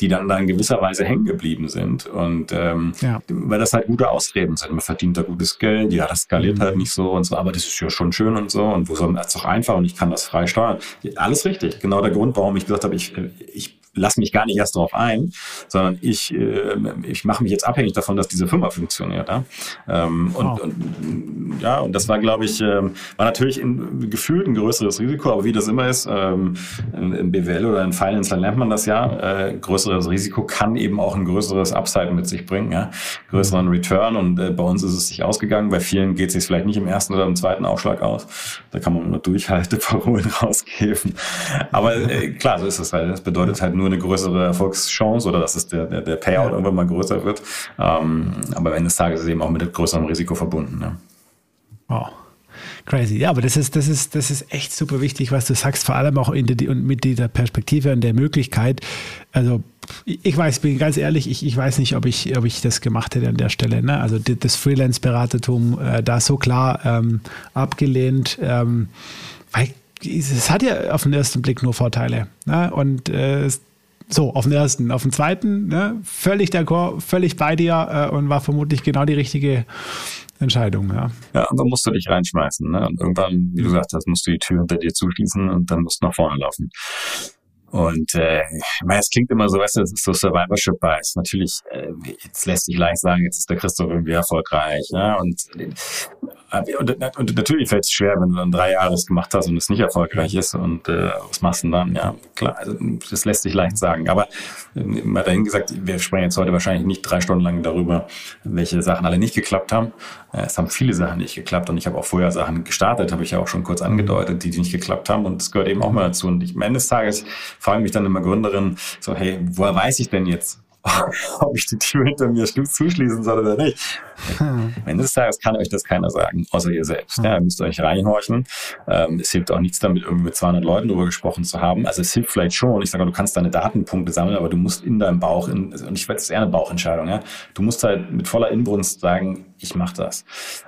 die dann da in gewisser Weise hängen geblieben sind. Und ähm, ja. weil das halt gute Ausreden sind. Man verdient da gutes Geld, ja, das skaliert mhm. halt nicht so und so, aber das ist ja schon schön und so. Und wo soll man das doch einfach und ich kann das frei steuern. Alles richtig. Genau der Grund, warum ich gesagt habe, ich, ich lass mich gar nicht erst darauf ein, sondern ich, äh, ich mache mich jetzt abhängig davon, dass diese Firma funktioniert. Ja? Ähm, und, wow. und, ja, und das war, glaube ich, äh, war natürlich in, gefühlt ein größeres Risiko, aber wie das immer ist, ähm, in, in BWL oder in Finance, dann lernt man das ja, äh, größeres Risiko kann eben auch ein größeres Upside mit sich bringen, ja? größeren Return und äh, bei uns ist es sich ausgegangen, bei vielen geht es sich vielleicht nicht im ersten oder im zweiten Aufschlag aus, da kann man nur Durchhalteparolen *laughs* rausgeben, aber äh, klar, so ist es halt, das bedeutet halt nur nur eine größere Erfolgschance oder dass es der, der, der Payout irgendwann mal größer wird. Ähm, aber am Ende des Tages ist es eben auch mit größerem Risiko verbunden. Ne? Wow. Crazy. Ja, aber das ist, das ist, das ist echt super wichtig, was du sagst, vor allem auch in der, mit dieser Perspektive und der Möglichkeit. Also, ich weiß, bin ganz ehrlich, ich, ich weiß nicht, ob ich, ob ich das gemacht hätte an der Stelle. Ne? Also, das Freelance-Beratertum äh, da so klar ähm, abgelehnt, ähm, weil es hat ja auf den ersten Blick nur Vorteile. Ne? Und äh, so, auf den ersten. Auf den zweiten, ne, völlig d'accord, völlig bei dir äh, und war vermutlich genau die richtige Entscheidung, ja. Ja, und dann musst du dich reinschmeißen, ne? Und irgendwann, wie du gesagt hast, musst du die Tür hinter dir zuschließen und dann musst du nach vorne laufen. Und äh, ich meine, es klingt immer so, weißt du, das ist so Survivorship Bias. Natürlich, äh, jetzt lässt sich leicht sagen, jetzt ist der Christoph irgendwie erfolgreich. Ja? Und und, und natürlich fällt es schwer, wenn du dann drei Jahre gemacht hast und es nicht erfolgreich ist und äh, was machst du dann? Ja, klar, also, das lässt sich leicht sagen. Aber äh, mal dahin gesagt, wir sprechen jetzt heute wahrscheinlich nicht drei Stunden lang darüber, welche Sachen alle nicht geklappt haben. Äh, es haben viele Sachen nicht geklappt und ich habe auch vorher Sachen gestartet, habe ich ja auch schon kurz angedeutet, die, die nicht geklappt haben und das gehört eben auch mal dazu. Und ich, am Ende des Tages fragen mich dann immer Gründerinnen so, hey, woher weiß ich denn jetzt, *laughs* ob ich die Tür hinter mir zuschließen soll oder nicht. Hm. Ende des Tages kann euch das keiner sagen, außer ihr selbst. Ja, ihr müsst euch reinhorchen. Ähm, es hilft auch nichts damit, irgendwie mit 200 Leuten darüber gesprochen zu haben. Also es hilft vielleicht schon. Ich sage, du kannst deine Datenpunkte sammeln, aber du musst in deinem Bauch, in, und ich werde es eher eine Bauchentscheidung, ja. Du musst halt mit voller Inbrunst sagen, ich mache das.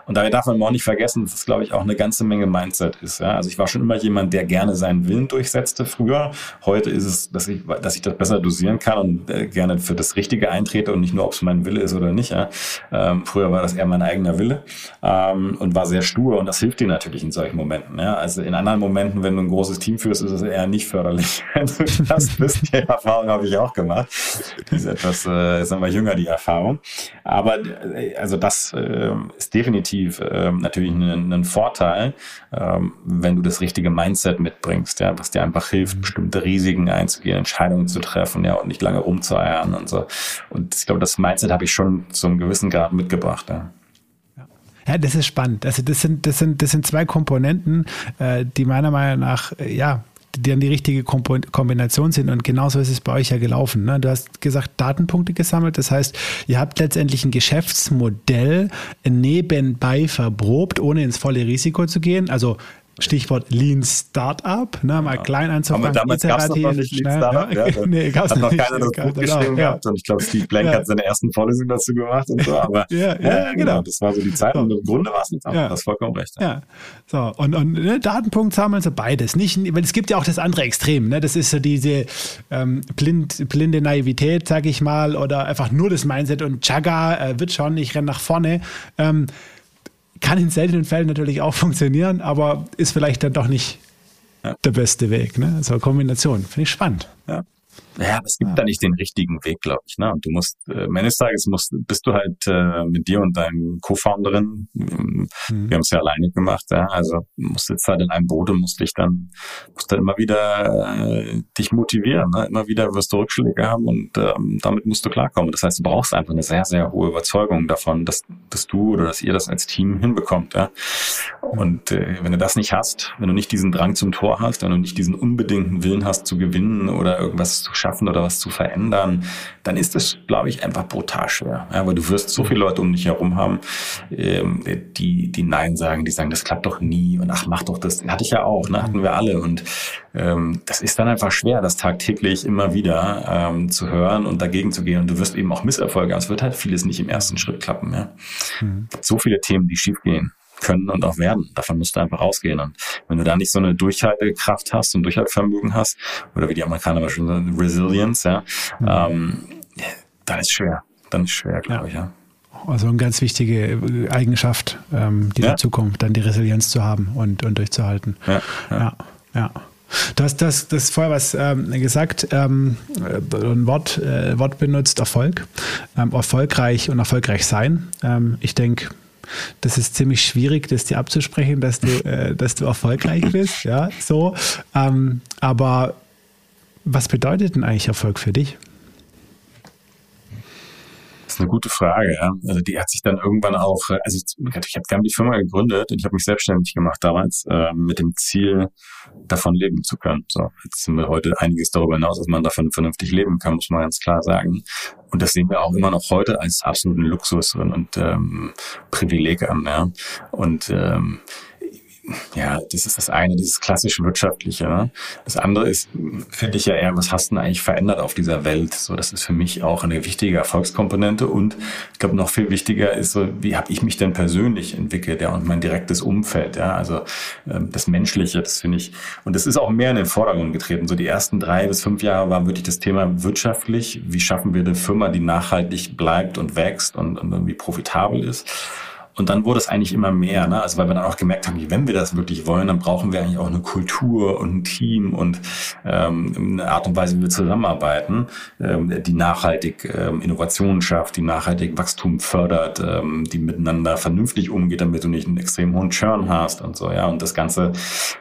Und dabei darf man auch nicht vergessen, dass es, glaube ich, auch eine ganze Menge Mindset ist. Ja? Also ich war schon immer jemand, der gerne seinen Willen durchsetzte früher. Heute ist es, dass ich, dass ich das besser dosieren kann und äh, gerne für das Richtige eintrete und nicht nur, ob es mein Wille ist oder nicht. Ja? Ähm, früher war das eher mein eigener Wille ähm, und war sehr stur und das hilft dir natürlich in solchen Momenten. Ja? Also in anderen Momenten, wenn du ein großes Team führst, ist es eher nicht förderlich. *laughs* das bist, die Erfahrung habe ich auch gemacht. Die ist etwas, äh, sagen wir, jünger, die Erfahrung. Aber äh, also das äh, ist definitiv äh, natürlich ein, ein Vorteil, äh, wenn du das richtige Mindset mitbringst, ja, was dir einfach hilft, bestimmte Risiken einzugehen, Entscheidungen zu treffen, ja, und nicht lange rumzueiern und so. Und ich glaube, das Mindset habe ich schon zu einem gewissen Grad mitgebracht. Ja. Ja, das ist spannend. Also das sind, das sind, das sind zwei Komponenten, äh, die meiner Meinung nach, äh, ja, die dann die richtige Kombination sind. Und genauso ist es bei euch ja gelaufen. Ne? Du hast gesagt, Datenpunkte gesammelt. Das heißt, ihr habt letztendlich ein Geschäftsmodell nebenbei verprobt, ohne ins volle Risiko zu gehen. Also Stichwort Lean Startup, ne, mal ja. klein anzufangen. Aber damals gab es noch nicht Lean Startup. Ja, ja. nee, gab's hat noch nicht. keiner das Buch geschrieben gehabt. Und ich glaube, Steve Blank hat seine ersten Vorlesungen dazu gemacht und so. Aber ja, genau. genau. Das war so die Zeit. Und im Grunde war es nicht ja. Das vollkommen recht. Ja. So, und, und ne, Datenpunkt sammeln, so beides. Nicht, weil es gibt ja auch das andere Extrem. Ne? Das ist so diese ähm, blind, blinde Naivität, sag ich mal, oder einfach nur das Mindset und Chaga äh, wird schon, ich renne nach vorne. Ähm, kann in seltenen Fällen natürlich auch funktionieren, aber ist vielleicht dann doch nicht ja. der beste Weg. Ne? So Kombination. Finde ich spannend. Ja. Ja, es gibt ja. da nicht den richtigen Weg, glaube ich. Ne? Und du musst, äh, des Tages musst, bist du halt äh, mit dir und deinem Co-Founderin, ähm, mhm. wir haben es ja alleine gemacht, ja? also musst jetzt halt in einem Boot und musst dich dann, musst dann immer wieder äh, dich motivieren, ne? immer wieder wirst du Rückschläge haben und ähm, damit musst du klarkommen. Das heißt, du brauchst einfach eine sehr, sehr hohe Überzeugung davon, dass, dass du oder dass ihr das als Team hinbekommt. Ja? Und äh, wenn du das nicht hast, wenn du nicht diesen Drang zum Tor hast, wenn du nicht diesen unbedingten Willen hast zu gewinnen oder irgendwas zu schaffen oder was zu verändern, dann ist das, glaube ich, einfach brutal schwer. Ja, weil du wirst so viele Leute um dich herum haben, ähm, die, die Nein sagen, die sagen, das klappt doch nie und ach, mach doch das. Hatte ich ja auch, ne? hatten wir alle. Und ähm, das ist dann einfach schwer, das tagtäglich immer wieder ähm, zu hören und dagegen zu gehen. Und du wirst eben auch Misserfolge haben. Es wird halt vieles nicht im ersten Schritt klappen. Ja? Mhm. So viele Themen, die schief gehen können und auch werden. Davon musst du einfach ausgehen. Und wenn du da nicht so eine Durchhaltekraft hast und Durchhaltevermögen hast, oder wie die Amerikaner mal schon sagen, Resilience, ja, mhm. ähm, dann ist schwer. Dann ist schwer, glaube ja. ich, ja. Also eine ganz wichtige Eigenschaft ähm, dieser ja. Zukunft, dann die Resilienz zu haben und, und durchzuhalten. Ja, ja. ja. Du hast das, das vorher was ähm, gesagt, ähm, ein Wort, äh, Wort benutzt, Erfolg. Ähm, erfolgreich und erfolgreich sein. Ähm, ich denke, das ist ziemlich schwierig, das dir abzusprechen, dass du, äh, dass du erfolgreich bist. Ja, so. Ähm, aber was bedeutet denn eigentlich Erfolg für dich? Das ist eine gute Frage. Also die hat sich dann irgendwann auch, äh, also ich habe die Firma gegründet und ich habe mich selbstständig gemacht damals äh, mit dem Ziel, davon leben zu können. So, jetzt sind wir heute einiges darüber hinaus, dass man davon vernünftig leben kann, muss man ganz klar sagen. Und das sehen wir auch immer noch heute als absoluten Luxus und, und ähm, Privileg an. Ja. Und ähm, ja, das ist das eine, dieses klassische wirtschaftliche. Ne? Das andere ist, finde ich ja eher, was hast du denn eigentlich verändert auf dieser Welt? So, das ist für mich auch eine wichtige Erfolgskomponente. Und ich glaube, noch viel wichtiger ist so, wie habe ich mich denn persönlich entwickelt, ja, und mein direktes Umfeld, ja, also ähm, das Menschliche, das finde ich. Und das ist auch mehr in den Vordergrund getreten. So die ersten drei bis fünf Jahre war wirklich das Thema wirtschaftlich. Wie schaffen wir eine Firma, die nachhaltig bleibt und wächst und, und irgendwie profitabel ist? Und dann wurde es eigentlich immer mehr, ne? also weil wir dann auch gemerkt haben, wenn wir das wirklich wollen, dann brauchen wir eigentlich auch eine Kultur und ein Team und ähm, eine Art und Weise, wie wir zusammenarbeiten, ähm, die nachhaltig ähm, Innovationen schafft, die nachhaltig Wachstum fördert, ähm, die miteinander vernünftig umgeht, damit du nicht einen extrem hohen Churn hast und so. Ja, und das Ganze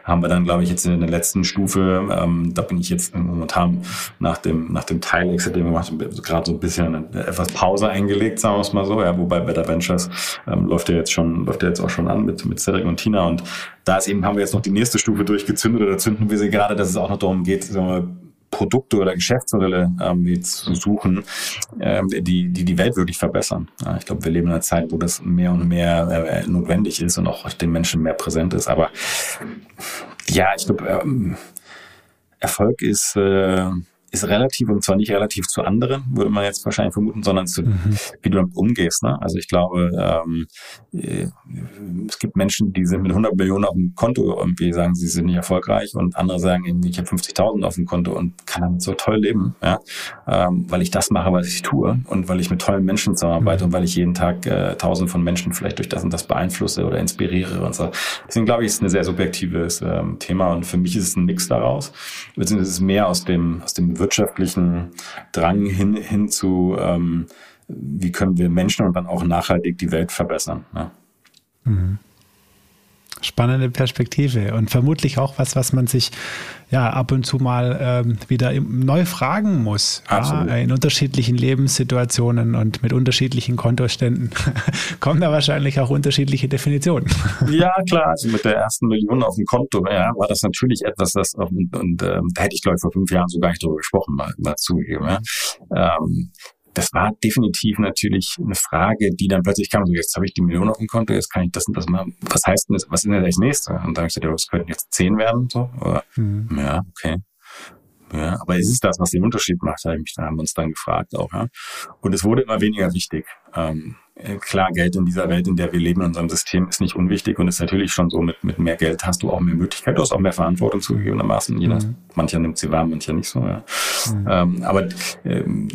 haben wir dann, glaube ich, jetzt in der letzten Stufe. Ähm, da bin ich jetzt momentan nach dem nach dem Teil Exit, den wir gemacht haben, gerade so ein bisschen etwas Pause eingelegt, sagen wir es mal so. Ja, wobei Better Ventures ähm, läuft läuft ja jetzt schon, läuft ja jetzt auch schon an mit, mit Cedric und Tina. Und da ist eben, haben wir jetzt noch die nächste Stufe durchgezündet oder zünden wir sie gerade, dass es auch noch darum geht, sagen wir, Produkte oder Geschäftsmodelle ähm, zu suchen, ähm, die, die die Welt wirklich verbessern. Ja, ich glaube, wir leben in einer Zeit, wo das mehr und mehr äh, notwendig ist und auch den Menschen mehr präsent ist. Aber ja, ich glaube, ähm, Erfolg ist äh, ist relativ und zwar nicht relativ zu anderen, würde man jetzt wahrscheinlich vermuten, sondern zu, mhm. wie du damit umgehst. Ne? Also ich glaube, ähm, äh, es gibt Menschen, die sind mit 100 Millionen auf dem Konto irgendwie sagen, sie sind nicht erfolgreich und andere sagen irgendwie, ich habe 50.000 auf dem Konto und kann damit so toll leben, ja? ähm, weil ich das mache, was ich tue und weil ich mit tollen Menschen zusammenarbeite mhm. und weil ich jeden Tag äh, tausend von Menschen vielleicht durch das und das beeinflusse oder inspiriere und so. Deswegen glaube ich, ist ein sehr subjektives ähm, Thema und für mich ist es ein Mix daraus, beziehungsweise es ist mehr aus dem, aus dem wirtschaftlichen Drang hin, hin zu, ähm, wie können wir Menschen und dann auch nachhaltig die Welt verbessern. Ja. Mhm. Spannende Perspektive und vermutlich auch was, was man sich ja ab und zu mal ähm, wieder neu fragen muss. Ja, in unterschiedlichen Lebenssituationen und mit unterschiedlichen Kontoständen *laughs* kommen da wahrscheinlich auch unterschiedliche Definitionen. *laughs* ja, klar. Also mit der ersten Million auf dem Konto ja, war das natürlich etwas, das und, und ähm, da hätte ich glaube ich vor fünf Jahren so gar nicht drüber gesprochen, mal, mal zugegeben. Ja. Ähm, das war definitiv natürlich eine Frage, die dann plötzlich kam, so jetzt habe ich die Million auf dem Konto, jetzt kann ich das und das machen. Was heißt denn das, was ist denn das nächste? Und dann habe ich gesagt, ja, das könnten jetzt zehn werden, so. Oder, mhm. Ja, okay. Ja, aber ist es das, was den Unterschied macht, habe ich mich, da haben wir uns dann gefragt auch, ja. Und es wurde immer weniger wichtig. Ähm, klar, Geld in dieser Welt, in der wir leben, in unserem System, ist nicht unwichtig und ist natürlich schon so, mit, mit mehr Geld hast du auch mehr Möglichkeit, du hast auch mehr Verantwortung zugegebenermaßen. Mhm. mancher nimmt sie wahr, mancher nicht so, ja. Mhm. Ähm, aber ähm,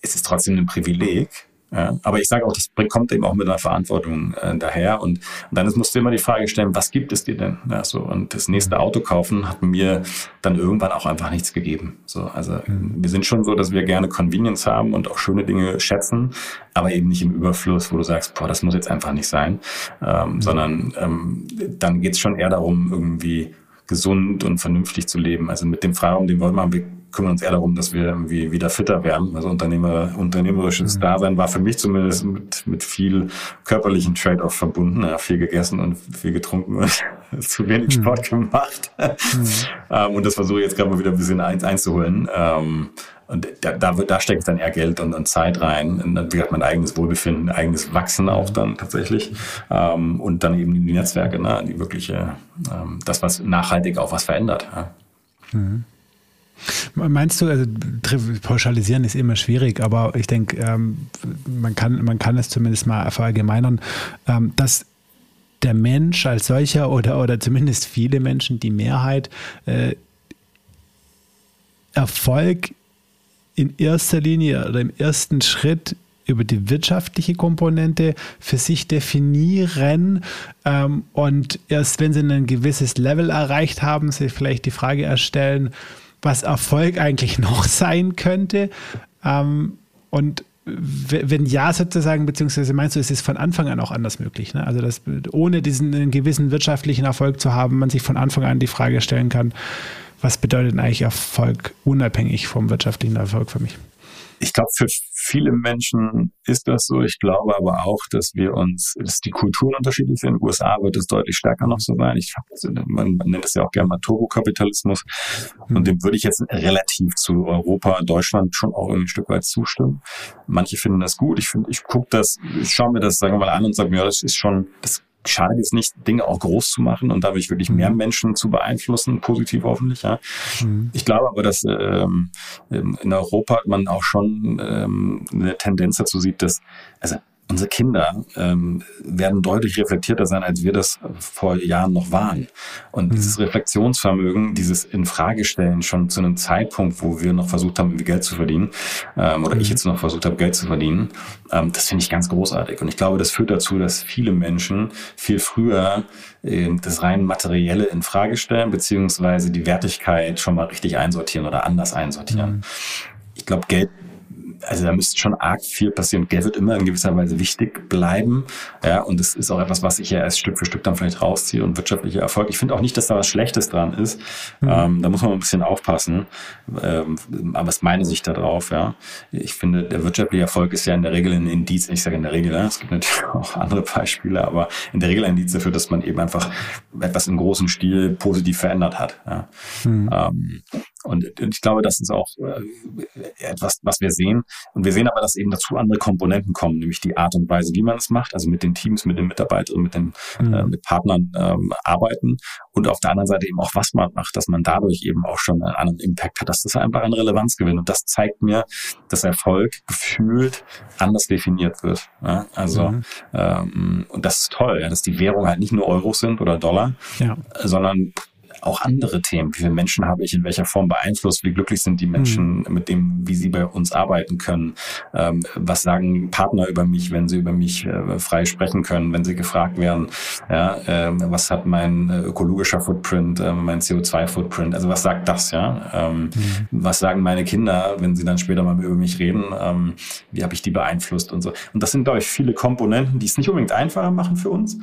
es ist trotzdem ein Privileg, ja, aber ich sage auch, das kommt eben auch mit einer Verantwortung äh, daher. Und, und dann ist, musst du immer die Frage stellen, was gibt es dir denn? Ja, so, und das nächste mhm. Auto kaufen hat mir dann irgendwann auch einfach nichts gegeben. So, also mhm. wir sind schon so, dass wir gerne Convenience haben und auch schöne Dinge schätzen, aber eben nicht im Überfluss, wo du sagst, boah, das muss jetzt einfach nicht sein. Ähm, mhm. Sondern ähm, dann geht es schon eher darum, irgendwie gesund und vernünftig zu leben. Also mit dem Freiraum, den wir immer kümmern uns eher darum, dass wir irgendwie wieder fitter werden. Also Unternehmer, unternehmerisches mhm. Dasein war für mich zumindest mit, mit viel körperlichen Trade-off verbunden. Ja, viel gegessen und viel getrunken und *laughs* zu wenig mhm. Sport gemacht. Mhm. *laughs* ähm, und das versuche ich jetzt gerade mal wieder ein bisschen eins einzuholen. Ähm, und da, da, da stecke ich dann eher Geld und, und Zeit rein. Und dann, wie gesagt, mein eigenes Wohlbefinden, eigenes Wachsen auch dann tatsächlich. Ähm, und dann eben die Netzwerke, ne, die wirkliche, das, was nachhaltig auch was verändert. Ja. Mhm. Meinst du, also pauschalisieren ist immer schwierig, aber ich denke, ähm, man, kann, man kann es zumindest mal verallgemeinern, ähm, dass der Mensch als solcher oder, oder zumindest viele Menschen, die Mehrheit, äh, Erfolg in erster Linie oder im ersten Schritt über die wirtschaftliche Komponente für sich definieren ähm, und erst wenn sie ein gewisses Level erreicht haben, sich vielleicht die Frage erstellen, was Erfolg eigentlich *laughs* noch sein könnte. Ähm, und wenn ja, sozusagen, beziehungsweise meinst du, es ist von Anfang an auch anders möglich? Ne? Also, dass ohne diesen gewissen wirtschaftlichen Erfolg zu haben, man sich von Anfang an die Frage stellen kann, was bedeutet eigentlich Erfolg unabhängig vom wirtschaftlichen Erfolg für mich? Ich glaube, für viele Menschen ist das so. Ich glaube aber auch, dass wir uns, dass die Kulturen unterschiedlich sind. In den USA wird es deutlich stärker noch so sein. Ich, man, man nennt es ja auch gerne mal Turbokapitalismus. Und dem würde ich jetzt relativ zu Europa, Deutschland schon auch ein Stück weit zustimmen. Manche finden das gut. Ich finde, ich gucke das, ich schaue mir das, sagen wir mal, an und sage mir, ja, das ist schon, das schadet jetzt nicht, Dinge auch groß zu machen und dadurch wirklich mehr mhm. Menschen zu beeinflussen, positiv hoffentlich. Ja. Mhm. Ich glaube aber, dass ähm, in Europa man auch schon ähm, eine Tendenz dazu sieht, dass also unsere Kinder ähm, werden deutlich reflektierter sein, als wir das vor Jahren noch waren. Und mhm. dieses Reflexionsvermögen, dieses Infragestellen schon zu einem Zeitpunkt, wo wir noch versucht haben, Geld zu verdienen, ähm, oder mhm. ich jetzt noch versucht habe, Geld zu verdienen, ähm, das finde ich ganz großartig. Und ich glaube, das führt dazu, dass viele Menschen viel früher äh, das rein Materielle in Frage stellen, beziehungsweise die Wertigkeit schon mal richtig einsortieren oder anders einsortieren. Mhm. Ich glaube, Geld also da müsste schon arg viel passieren. Geld wird immer in gewisser Weise wichtig bleiben. Ja, und das ist auch etwas, was ich ja erst Stück für Stück dann vielleicht rausziehe und wirtschaftlicher Erfolg. Ich finde auch nicht, dass da was Schlechtes dran ist. Mhm. Ähm, da muss man ein bisschen aufpassen. Ähm, aber es ist meine Sicht darauf, ja. Ich finde, der wirtschaftliche Erfolg ist ja in der Regel ein Indiz, ich sage in der Regel, ja, es gibt natürlich *laughs* auch andere Beispiele, aber in der Regel ein Indiz dafür, dass man eben einfach etwas im großen Stil positiv verändert hat. Ja. Mhm. Ähm, und ich glaube, das ist auch äh, etwas, was wir sehen. Und wir sehen aber, dass eben dazu andere Komponenten kommen, nämlich die Art und Weise, wie man es macht, also mit den Teams, mit den Mitarbeitern, mit den mhm. äh, mit Partnern ähm, arbeiten und auf der anderen Seite eben auch, was man macht, dass man dadurch eben auch schon einen anderen Impact hat, dass das einfach an Relevanz gewinnt. Und das zeigt mir, dass Erfolg gefühlt anders definiert wird. Ja? Also mhm. ähm, und das ist toll, ja, dass die Währung halt nicht nur Euros sind oder Dollar, ja. sondern auch andere Themen. Wie viele Menschen habe ich in welcher Form beeinflusst? Wie glücklich sind die Menschen mhm. mit dem, wie sie bei uns arbeiten können? Ähm, was sagen Partner über mich, wenn sie über mich äh, frei sprechen können, wenn sie gefragt werden? Ja, äh, was hat mein äh, ökologischer Footprint, äh, mein CO2-Footprint? Also was sagt das? Ja, ähm, mhm. was sagen meine Kinder, wenn sie dann später mal über mich reden? Ähm, wie habe ich die beeinflusst und so? Und das sind glaube ich viele Komponenten, die es nicht unbedingt einfacher machen für uns.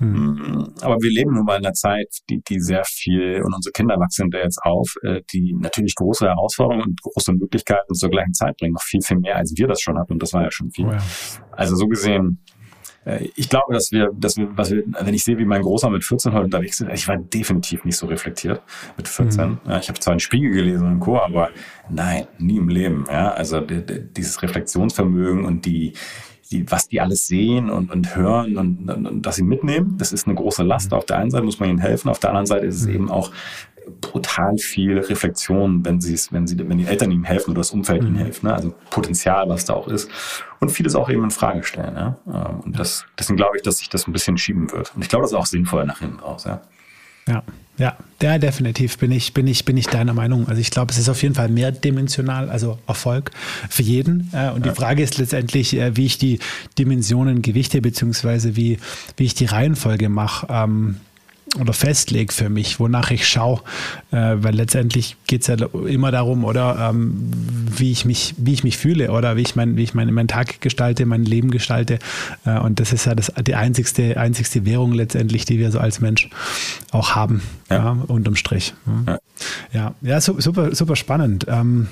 Mhm. Aber wir leben nun mal in einer Zeit, die, die sehr viel, und unsere Kinder wachsen da jetzt auf, äh, die natürlich große Herausforderungen und große Möglichkeiten zur gleichen Zeit bringen. Noch viel, viel mehr, als wir das schon hatten. Und das war ja schon viel. Oh ja. Also so gesehen, äh, ich glaube, dass wir, dass wir, was wir, wenn ich sehe, wie mein Großer mit 14 heute unterwegs ist, ich war definitiv nicht so reflektiert mit 14. Mhm. Ja, ich habe zwar einen Spiegel gelesen und Co., aber nein, nie im Leben. Ja, also dieses Reflexionsvermögen und die, die, was die alles sehen und, und hören und, und, und dass sie mitnehmen, das ist eine große Last. Mhm. Auf der einen Seite muss man ihnen helfen, auf der anderen Seite ist es mhm. eben auch brutal viel Reflexion, wenn sie es, wenn sie, wenn die Eltern ihm helfen oder das Umfeld mhm. ihnen hilft, ne? Also Potenzial, was da auch ist. Und vieles auch eben in Frage stellen, ja. Ähm, und das, deswegen glaube ich, dass sich das ein bisschen schieben wird. Und ich glaube, das ist auch sinnvoll nach hinten raus, ja. Ja, ja, ja, definitiv bin ich, bin ich, bin ich deiner Meinung. Also ich glaube, es ist auf jeden Fall mehrdimensional, also Erfolg für jeden. Äh, und die Frage ist letztendlich, äh, wie ich die Dimensionen gewichte, beziehungsweise wie, wie ich die Reihenfolge mache. Oder festlege für mich, wonach ich schaue, äh, weil letztendlich geht es ja immer darum, oder ähm, wie ich mich, wie ich mich fühle oder wie ich mein, wie ich meinen mein Tag gestalte, mein Leben gestalte. Äh, und das ist ja das, die einzigste, einzigste Währung letztendlich, die wir so als Mensch auch haben, ja. ja unterm Strich. Ja, ja, ja super, super spannend. Ähm,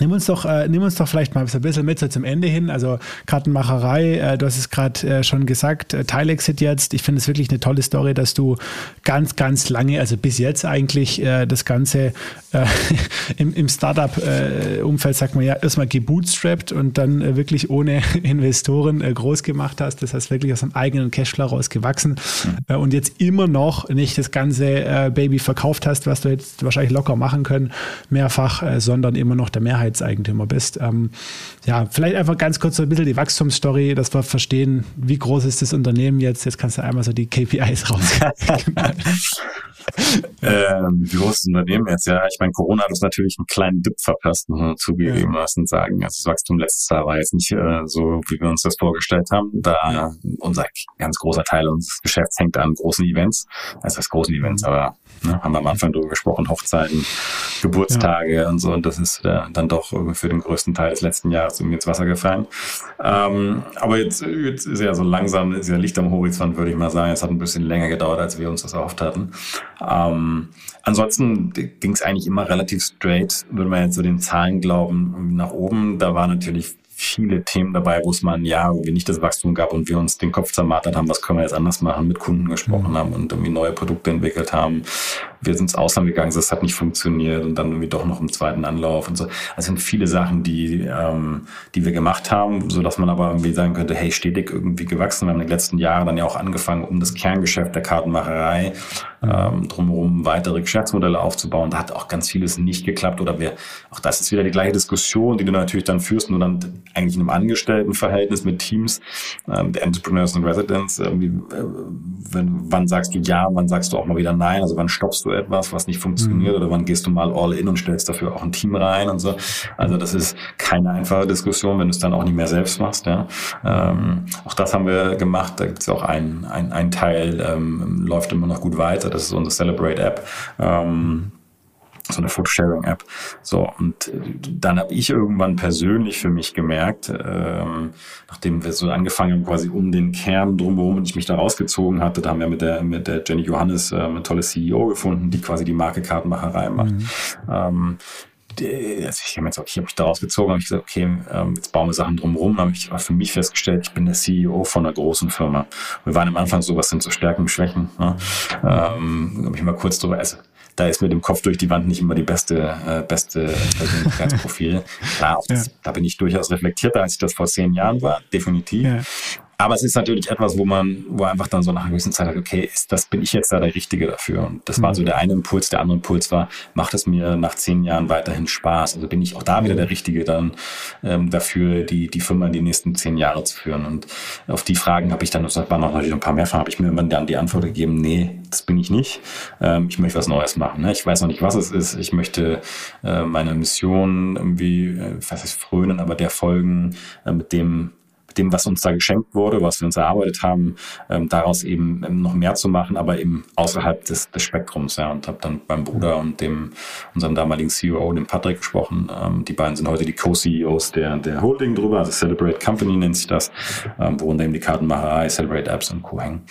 Nimm uns doch, äh, nimm uns doch vielleicht mal ein bisschen mit so zum Ende hin. Also Kartenmacherei, äh, du hast es gerade äh, schon gesagt, äh, Teilexit jetzt. Ich finde es wirklich eine tolle Story, dass du ganz, ganz lange, also bis jetzt eigentlich äh, das Ganze äh, *laughs* im, im Startup-Umfeld, äh, sagt man ja, erstmal gebootstrapped und dann äh, wirklich ohne *laughs* Investoren äh, groß gemacht hast. Das heißt wirklich aus einem eigenen Cashflow rausgewachsen mhm. äh, und jetzt immer noch nicht das ganze äh, Baby verkauft hast, was du jetzt wahrscheinlich locker machen können, mehrfach, äh, sondern immer noch der Mehrheit Mehrheitseigentümer bist. Ähm, ja, vielleicht einfach ganz kurz so ein bisschen die Wachstumsstory, dass wir verstehen, wie groß ist das Unternehmen jetzt. Jetzt kannst du einmal so die KPIs raus. *laughs* ähm, wie groß ist das Unternehmen jetzt? Ja, ich meine, Corona hat uns natürlich einen kleinen Dip verpasst, muss man zugegeben ja. lassen sagen. Also das Wachstum letztes Jahr war jetzt nicht äh, so, wie wir uns das vorgestellt haben. Da unser ganz großer Teil unseres Geschäfts hängt an großen Events. Also das großen Events, mhm. aber ne, haben wir am Anfang drüber gesprochen, Hochzeiten, Geburtstage ja. und so. Und das ist äh, dann doch für den größten Teil des letzten Jahres irgendwie ins Wasser gefallen. Ähm, aber jetzt, jetzt ist ja so langsam, ist ja Licht am Horizont, würde ich mal sagen. Es hat ein bisschen länger gedauert, als wir uns das erhofft hatten. Ähm, ansonsten ging es eigentlich immer relativ straight, würde man jetzt so den Zahlen glauben, nach oben. Da war natürlich viele Themen dabei, wo es mal ein Jahr irgendwie nicht das Wachstum gab und wir uns den Kopf zermartert haben, was können wir jetzt anders machen, mit Kunden gesprochen mhm. haben und irgendwie neue Produkte entwickelt haben. Wir sind ins Ausland gegangen, das hat nicht funktioniert und dann irgendwie doch noch im zweiten Anlauf und so. Also sind viele Sachen, die, ähm, die wir gemacht haben, so dass man aber irgendwie sagen könnte, hey, stetig irgendwie gewachsen. Wir haben in den letzten Jahren dann ja auch angefangen, um das Kerngeschäft der Kartenmacherei ähm, drumherum weitere Geschäftsmodelle aufzubauen. Da hat auch ganz vieles nicht geklappt oder wir, auch das ist wieder die gleiche Diskussion, die du natürlich dann führst, nur dann eigentlich in einem Angestelltenverhältnis mit Teams, ähm, der Entrepreneurs and Residents, irgendwie, äh, wenn, wann sagst du ja, wann sagst du auch mal wieder nein, also wann stoppst du etwas, was nicht funktioniert mhm. oder wann gehst du mal all in und stellst dafür auch ein Team rein und so. Also das ist keine einfache Diskussion, wenn du es dann auch nicht mehr selbst machst. Ja. Ähm, auch das haben wir gemacht, da gibt es auch ein, ein, ein Teil, ähm, läuft immer noch gut weiter das ist unsere Celebrate App. Ähm, so eine Fotosharing-App. So, und dann habe ich irgendwann persönlich für mich gemerkt, ähm, nachdem wir so angefangen haben, quasi um den Kern drumherum und ich mich da rausgezogen hatte, da haben wir mit der, mit der Jenny Johannes äh, eine tolle CEO gefunden, die quasi die Marke Kartenmacherei macht. Mhm. Ähm, also ich habe jetzt okay, habe mich da rausgezogen, habe ich gesagt, okay, ähm, jetzt bauen wir Sachen drumherum. habe ich für mich festgestellt, ich bin der CEO von einer großen Firma. Wir waren am Anfang so, was sind so Stärken und Schwächen. Ne? Ähm, habe ich mal kurz drüber, also da ist mit dem Kopf durch die Wand nicht immer die beste, äh, beste Persönlichkeitsprofil. *laughs* Klar, ja. da bin ich durchaus reflektierter, als ich das vor zehn Jahren war, definitiv. Aber es ist natürlich etwas, wo man, wo einfach dann so nach einer gewissen Zeit sagt, okay, ist das, bin ich jetzt da der Richtige dafür? Und das war so mhm. der eine Impuls. Der andere Impuls war, macht es mir nach zehn Jahren weiterhin Spaß? Also bin ich auch da wieder der Richtige dann ähm, dafür, die, die Firma in die nächsten zehn Jahre zu führen? Und auf die Fragen habe ich dann, das waren noch natürlich ein paar mehr Fragen, habe ich mir dann die Antwort gegeben, nee, das bin ich nicht. Ähm, ich möchte was Neues machen. Ne? Ich weiß noch nicht, was es ist. Ich möchte äh, meine Mission irgendwie, äh, was heißt frönen, aber der folgen, äh, mit dem dem, was uns da geschenkt wurde, was wir uns erarbeitet haben, ähm, daraus eben ähm, noch mehr zu machen, aber eben außerhalb des, des Spektrums. Ja, und habe dann beim Bruder und dem unserem damaligen CEO, dem Patrick, gesprochen. Ähm, die beiden sind heute die Co-CEOs der, der Holding drüber, also Celebrate Company nennt sich das, ähm, worunter eben die Kartenmacherei, Celebrate Apps und Co. hängen.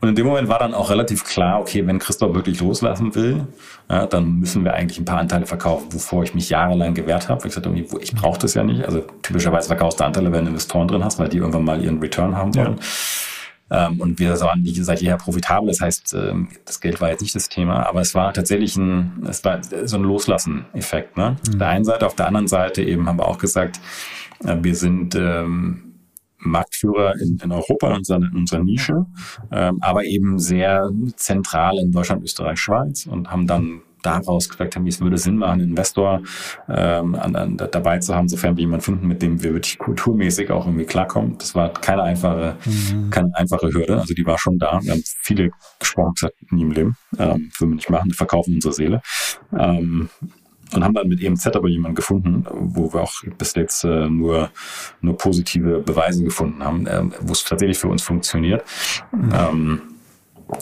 Und in dem Moment war dann auch relativ klar, okay, wenn Christoph wirklich loslassen will, ja, dann müssen wir eigentlich ein paar Anteile verkaufen, wovor ich mich jahrelang gewehrt habe. Ich gesagt, ich brauche das ja nicht. Also typischerweise verkaufst du Anteile, wenn du Investoren drin hast, weil die irgendwann mal ihren Return haben wollen. Ja. Ähm, und wir waren wie seit jeher profitabel. Das heißt, ähm, das Geld war jetzt nicht das Thema, aber es war tatsächlich ein, es war so ein Loslassen-Effekt. Ne? Mhm. Auf der einen Seite, auf der anderen Seite eben haben wir auch gesagt, äh, wir sind ähm, Marktführer in, in Europa in unserer, in unserer Nische, ähm, aber eben sehr zentral in Deutschland, Österreich, Schweiz und haben dann daraus gesagt haben, es würde Sinn machen, einen Investor ähm, an, an, dabei zu haben, sofern wir jemanden finden, mit dem wir wirklich kulturmäßig auch irgendwie klarkommen. Das war keine einfache, mhm. keine einfache Hürde. Also die war schon da. Wir haben viele gesprochen, gesagt, nie im Leben. Ähm, würden wir nicht machen, wir verkaufen unsere Seele. Ähm, und haben dann mit EMZ aber jemanden gefunden, wo wir auch bis jetzt äh, nur, nur positive Beweise gefunden haben, äh, wo es tatsächlich für uns funktioniert. Mhm. Ähm,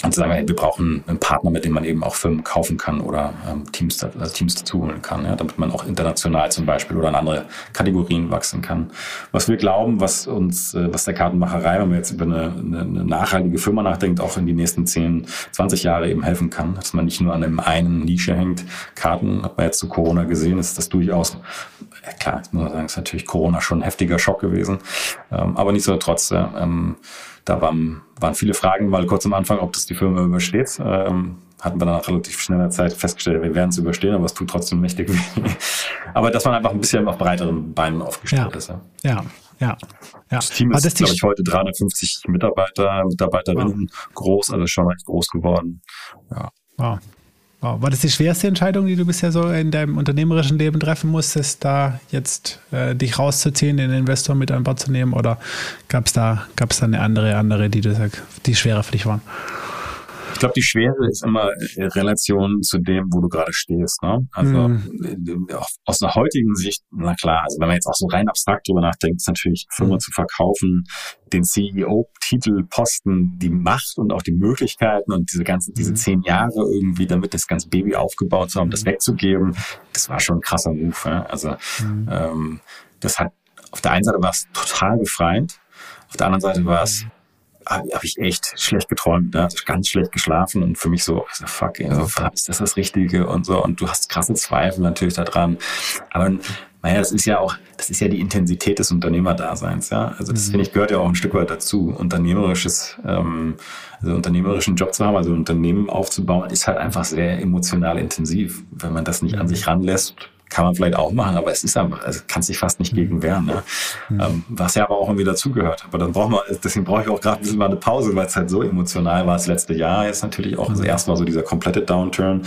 und zu sagen, hey, wir brauchen einen Partner, mit dem man eben auch Firmen kaufen kann oder ähm, Teams, also Teams dazu kann, ja, damit man auch international zum Beispiel oder in andere Kategorien wachsen kann. Was wir glauben, was uns, äh, was der Kartenmacherei, wenn man jetzt über eine, eine, eine nachhaltige Firma nachdenkt, auch in die nächsten 10, 20 Jahre eben helfen kann, dass man nicht nur an einem einen Nische hängt. Karten hat man jetzt zu Corona gesehen, ist das durchaus, ja klar, jetzt muss man sagen, ist natürlich Corona schon ein heftiger Schock gewesen, ähm, aber nichtsdestotrotz, ähm, da waren, waren viele Fragen, weil kurz am Anfang, ob das die Firma übersteht. Ähm, hatten wir dann nach relativ schneller Zeit festgestellt, wir werden es überstehen, aber es tut trotzdem mächtig weh. *laughs* aber dass man einfach ein bisschen auf breiteren Beinen aufgestellt ja. ist. Ja. ja. Ja, ja. Das Team ist, glaube ich, heute 350 Mitarbeiter, Mitarbeiterinnen wow. groß, also schon recht groß geworden. Ja. Wow. Wow. War das die schwerste Entscheidung, die du bisher so in deinem unternehmerischen Leben treffen musstest, da jetzt äh, dich rauszuziehen, den Investor mit an Bord zu nehmen? Oder gab es da, gab's da eine andere, andere, die du sagst, die schwerer für dich waren? Ich glaube, die Schwere ist immer in Relation zu dem, wo du gerade stehst. Ne? Also mhm. aus einer heutigen Sicht, na klar, also wenn man jetzt auch so rein abstrakt drüber nachdenkt, ist natürlich Firma mhm. zu verkaufen, den CEO-Titel, Posten, die Macht und auch die Möglichkeiten und diese ganzen, diese mhm. zehn Jahre irgendwie, damit das ganze Baby aufgebaut zu haben, das mhm. wegzugeben, das war schon ein krasser Move. Ja? Also mhm. ähm, das hat auf der einen Seite war es total befreiend, auf der anderen Seite war es habe hab ich echt schlecht geträumt, ne? also ganz schlecht geschlafen und für mich so, also fuck, ey, ist das das Richtige und so und du hast krasse Zweifel natürlich daran, aber naja, das ist ja auch, das ist ja die Intensität des Unternehmerdaseins, ja. Also das mhm. finde ich gehört ja auch ein Stück weit dazu. Unternehmerisches, ähm, also unternehmerischen Job zu haben, also ein Unternehmen aufzubauen, ist halt einfach sehr emotional intensiv. Wenn man das nicht an mhm. sich ranlässt, kann man vielleicht auch machen, aber es ist einfach, also kann sich fast nicht gegen wehren. Ne? Mhm. Ähm, was ja aber auch irgendwie dazugehört. Aber dann braucht man, deswegen brauche ich auch gerade ein bisschen mal eine Pause, weil es halt so emotional war das letzte Jahr jetzt natürlich auch. Also mhm. erst war so dieser komplette Downturn,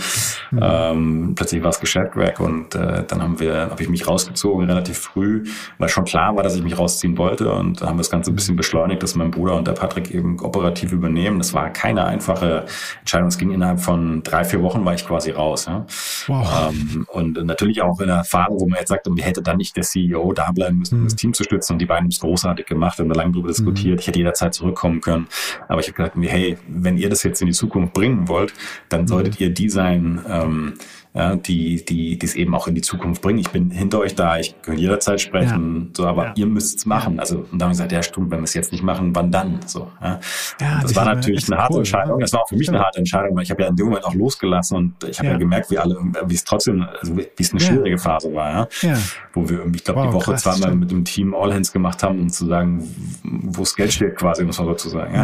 mhm. ähm, plötzlich war es Geschäft weg und äh, dann haben wir, habe ich mich rausgezogen relativ früh, weil schon klar war, dass ich mich rausziehen wollte und haben das Ganze ein bisschen beschleunigt, dass mein Bruder und der Patrick eben operativ übernehmen. Das war keine einfache Entscheidung. Es ging innerhalb von drei, vier Wochen war ich quasi raus. Ja? Wow. Ähm, und natürlich auch auch in der Erfahrung, wo man jetzt sagt, und hätte dann nicht der CEO da bleiben müssen, um das mhm. Team zu stützen. Und die beiden haben es großartig gemacht und da lange darüber diskutiert. Mhm. Ich hätte jederzeit zurückkommen können. Aber ich habe gesagt, hey, wenn ihr das jetzt in die Zukunft bringen wollt, dann solltet mhm. ihr die sein, ähm, ja, die, die, die es eben auch in die Zukunft bringen. Ich bin hinter euch da, ich kann jederzeit sprechen, ja. so, aber ja. ihr müsst es machen. Also, und dann haben wir gesagt, ja, stimmt, wenn wir es jetzt nicht machen, wann dann? So, ja. ja das war natürlich eine harte cool, Entscheidung. Das war auch für mich eine harte Entscheidung, weil ich habe ja in dem Moment auch losgelassen und ich habe ja. gemerkt, wie alle, wie es trotzdem, also wie es eine schwierige Phase war, ja. ja. Wo wir irgendwie, ich glaube, wow, die Woche krass, zweimal stimmt. mit dem Team All Hands gemacht haben, um zu sagen, wo das Geld steht, quasi, muss man dazu sagen.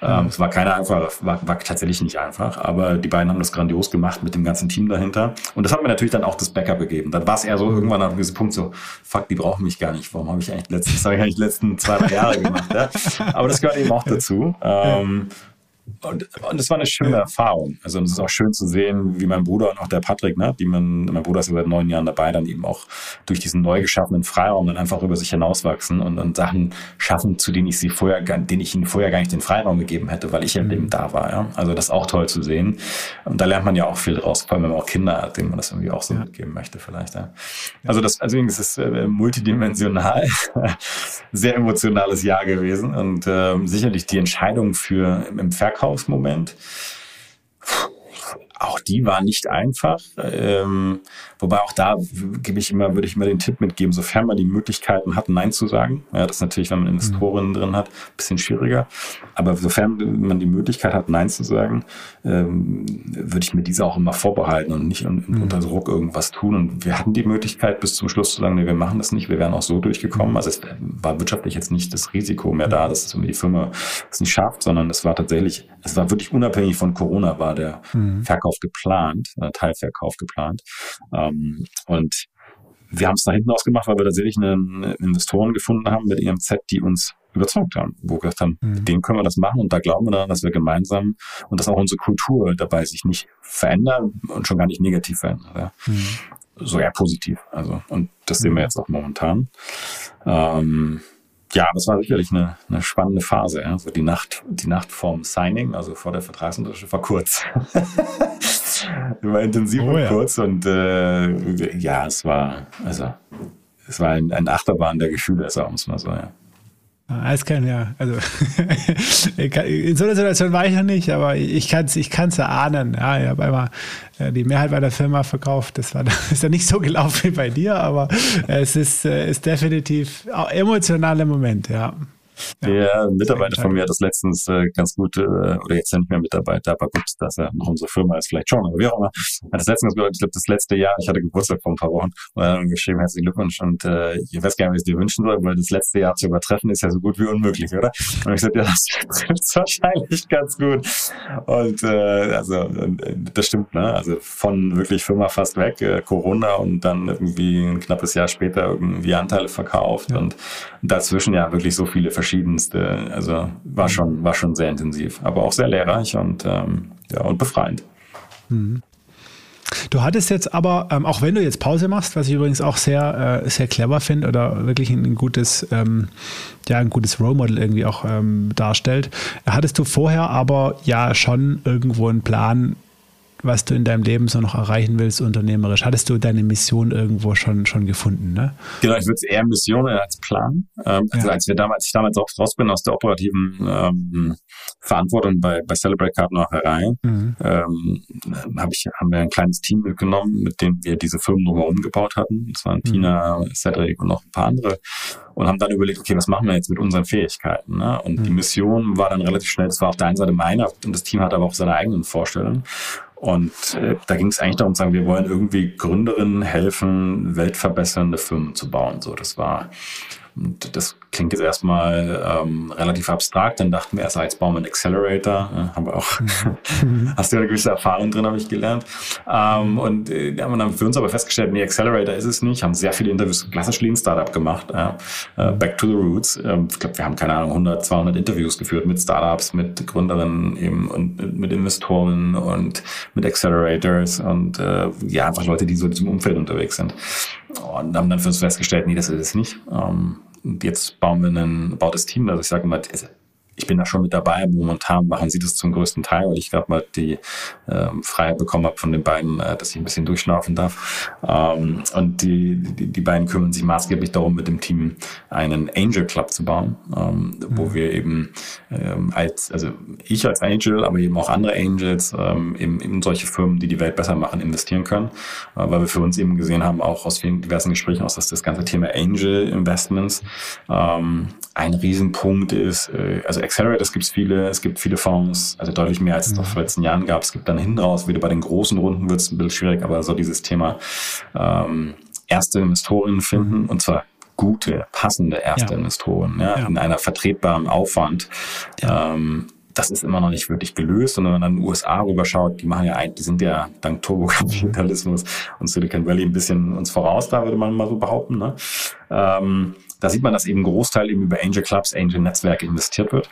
Ja. Ähm, es war keine einfache, war, war tatsächlich nicht einfach, aber die beiden haben das grandios gemacht mit dem ganzen Team dahinter. Und das hat mir natürlich dann auch das Backup gegeben. Dann war es eher so irgendwann an diesem Punkt so, fuck, die brauchen mich gar nicht. Warum habe ich eigentlich letzten, das habe ich eigentlich die letzten zwei, drei Jahre gemacht. Ja? Aber das gehört eben auch dazu. Ähm, und, und das war eine schöne Erfahrung. Also es ist auch schön zu sehen, wie mein Bruder und auch der Patrick, ne, die man, mein Bruder ist ja seit neun Jahren dabei, dann eben auch durch diesen neu geschaffenen Freiraum dann einfach über sich hinauswachsen und dann Sachen schaffen, zu denen ich sie vorher, denen ich ihnen vorher gar nicht den Freiraum gegeben hätte, weil ich ja mhm. eben da war. Ja? Also das ist auch toll zu sehen. Und da lernt man ja auch viel draus, vor allem wenn man auch Kinder hat, denen man das irgendwie auch so ja. mitgeben möchte vielleicht. Ja. Also das, also es ist äh, multidimensional, *laughs* sehr emotionales Jahr gewesen und äh, sicherlich die Entscheidung für im Verkauf Verkaufsmoment auch die war nicht einfach. Ähm, wobei auch da gebe ich immer, würde ich immer den Tipp mitgeben, sofern man die Möglichkeiten hat, Nein zu sagen. Ja, das ist natürlich, wenn man Investorinnen mhm. drin hat, ein bisschen schwieriger. Aber sofern man die Möglichkeit hat, Nein zu sagen, ähm, würde ich mir diese auch immer vorbehalten und nicht un mhm. unter Druck irgendwas tun. Und wir hatten die Möglichkeit, bis zum Schluss zu sagen, nee, wir machen das nicht, wir wären auch so durchgekommen. Mhm. Also es war wirtschaftlich jetzt nicht das Risiko mehr da, dass die Firma es nicht schafft, sondern es war tatsächlich, es war wirklich unabhängig von Corona, war der mhm. Verkauf geplant, äh, Teilverkauf geplant. Ähm, und wir haben es da hinten ausgemacht, weil wir tatsächlich einen Investoren gefunden haben mit EMZ, die uns überzeugt haben, wo wir gesagt haben, mhm. den können wir das machen und da glauben wir daran, dass wir gemeinsam und dass auch unsere Kultur dabei sich nicht verändert und schon gar nicht negativ verändert. Ja. Mhm. So eher positiv. Also, und das sehen wir mhm. jetzt auch momentan. Ähm, ja, das war sicherlich eine, eine spannende Phase. Ja. So die Nacht, die Nacht vorm Signing, also vor der Vertragsunterschrift, war kurz. *laughs* war intensiv oh, und ja. kurz und äh, ja, es war, also es war ein, ein Achterbahn der Gefühle, sagen wir es mal so, ja. Eiskern, ja. Also *laughs* in so einer Situation war ich noch nicht, aber ich kann es ich kann's erahnen. Ja, ich habe einmal äh, die Mehrheit bei der Firma verkauft. Das war *laughs* ist ja nicht so gelaufen wie bei dir, aber es ist, äh, ist definitiv ein emotionaler Moment, ja. Der Mitarbeiter von mir hat das letztens äh, ganz gut, äh, oder jetzt nicht mehr Mitarbeiter, aber gut, dass er noch unsere Firma ist, vielleicht schon, aber wie auch immer. Hat das letztens ich glaube, das letzte Jahr, ich hatte Geburtstag vor ein paar Wochen und hat geschrieben, herzlichen Glückwunsch und äh, ich weiß gar nicht, was ich dir wünschen soll, weil das letzte Jahr zu übertreffen ist ja so gut wie unmöglich, oder? Und ich sagte, ja, das ist wahrscheinlich ganz gut. Und äh, also äh, das stimmt, ne? Also von wirklich Firma fast weg, äh, Corona und dann irgendwie ein knappes Jahr später irgendwie Anteile verkauft ja. und dazwischen ja wirklich so viele verschiedenste. Also war schon, war schon sehr intensiv, aber auch sehr lehrreich und, ähm, ja, und befreiend. Mhm. Du hattest jetzt aber, ähm, auch wenn du jetzt Pause machst, was ich übrigens auch sehr, äh, sehr clever finde oder wirklich ein, ein gutes, ähm, ja, ein gutes Role Model irgendwie auch ähm, darstellt, hattest du vorher aber ja schon irgendwo einen Plan, was du in deinem Leben so noch erreichen willst, unternehmerisch? Hattest du deine Mission irgendwo schon, schon gefunden? Ne? Genau, ich würde es eher Mission als Plan. Ähm, also als wir damals, ich damals auch raus bin aus der operativen ähm, Verantwortung bei, bei Celebrate Kartenmacherei, mhm. ähm, hab ich, haben wir ein kleines Team mitgenommen, mit dem wir diese Firmen drumherum gebaut hatten. Das waren mhm. Tina, Cedric und noch ein paar andere und haben dann überlegt, okay, was machen wir jetzt mit unseren Fähigkeiten? Ne? Und mhm. die Mission war dann relativ schnell, das war auf der einen Seite meiner und das Team hatte aber auch seine eigenen Vorstellungen. Und äh, da ging es eigentlich darum zu sagen, wir wollen irgendwie Gründerinnen helfen, weltverbessernde Firmen zu bauen. So, das war und das klingt jetzt erstmal ähm, relativ abstrakt. Dann dachten wir erst, jetzt bauen wir einen Accelerator. Ja, haben wir auch, mhm. *laughs* hast du ja eine gewisse Erfahrung drin, habe ich gelernt. Ähm, und äh, haben dann für uns aber festgestellt, nee, Accelerator ist es nicht. Haben sehr viele Interviews, klassisch Lean Startup gemacht. Äh, back to the Roots. Ähm, ich glaube, wir haben keine Ahnung, 100, 200 Interviews geführt mit Startups, mit Gründerinnen eben und mit Investoren und mit Accelerators und äh, ja, einfach Leute, die so in diesem Umfeld unterwegs sind. Und haben dann für uns festgestellt, nee, das ist es nicht. Ähm, jetzt bauen wir ein, baut das Team, also ich sage mal, ich bin da schon mit dabei. Momentan machen sie das zum größten Teil, weil ich gerade mal die ähm, Freiheit bekommen habe von den beiden, äh, dass ich ein bisschen durchschnaufen darf. Ähm, und die, die, die beiden kümmern sich maßgeblich darum, mit dem Team einen Angel Club zu bauen, ähm, mhm. wo wir eben ähm, als, also ich als Angel, aber eben auch andere Angels ähm, eben in solche Firmen, die die Welt besser machen, investieren können, äh, weil wir für uns eben gesehen haben, auch aus vielen diversen Gesprächen aus, dass das ganze Thema Angel Investments ähm, ein Riesenpunkt ist. Äh, also Accelerators gibt es viele, es gibt viele Fonds, also deutlich mehr als es noch vor letzten Jahren gab. Es gibt dann hinten raus, wieder bei den großen Runden wird es ein bisschen schwierig, aber so dieses Thema ähm, erste Investorinnen finden mhm. und zwar gute, passende erste ja. Investoren ja, ja, in einer vertretbaren Aufwand. Ähm, das ist immer noch nicht wirklich gelöst. Und wenn man dann in den USA rüberschaut, die machen ja ein, die sind ja dank Turbokapitalismus und Silicon Valley ein bisschen uns voraus, da würde man mal so behaupten. Ne? Ähm, da sieht man, dass eben ein Großteil eben über Angel Clubs, Angel Netzwerke investiert wird.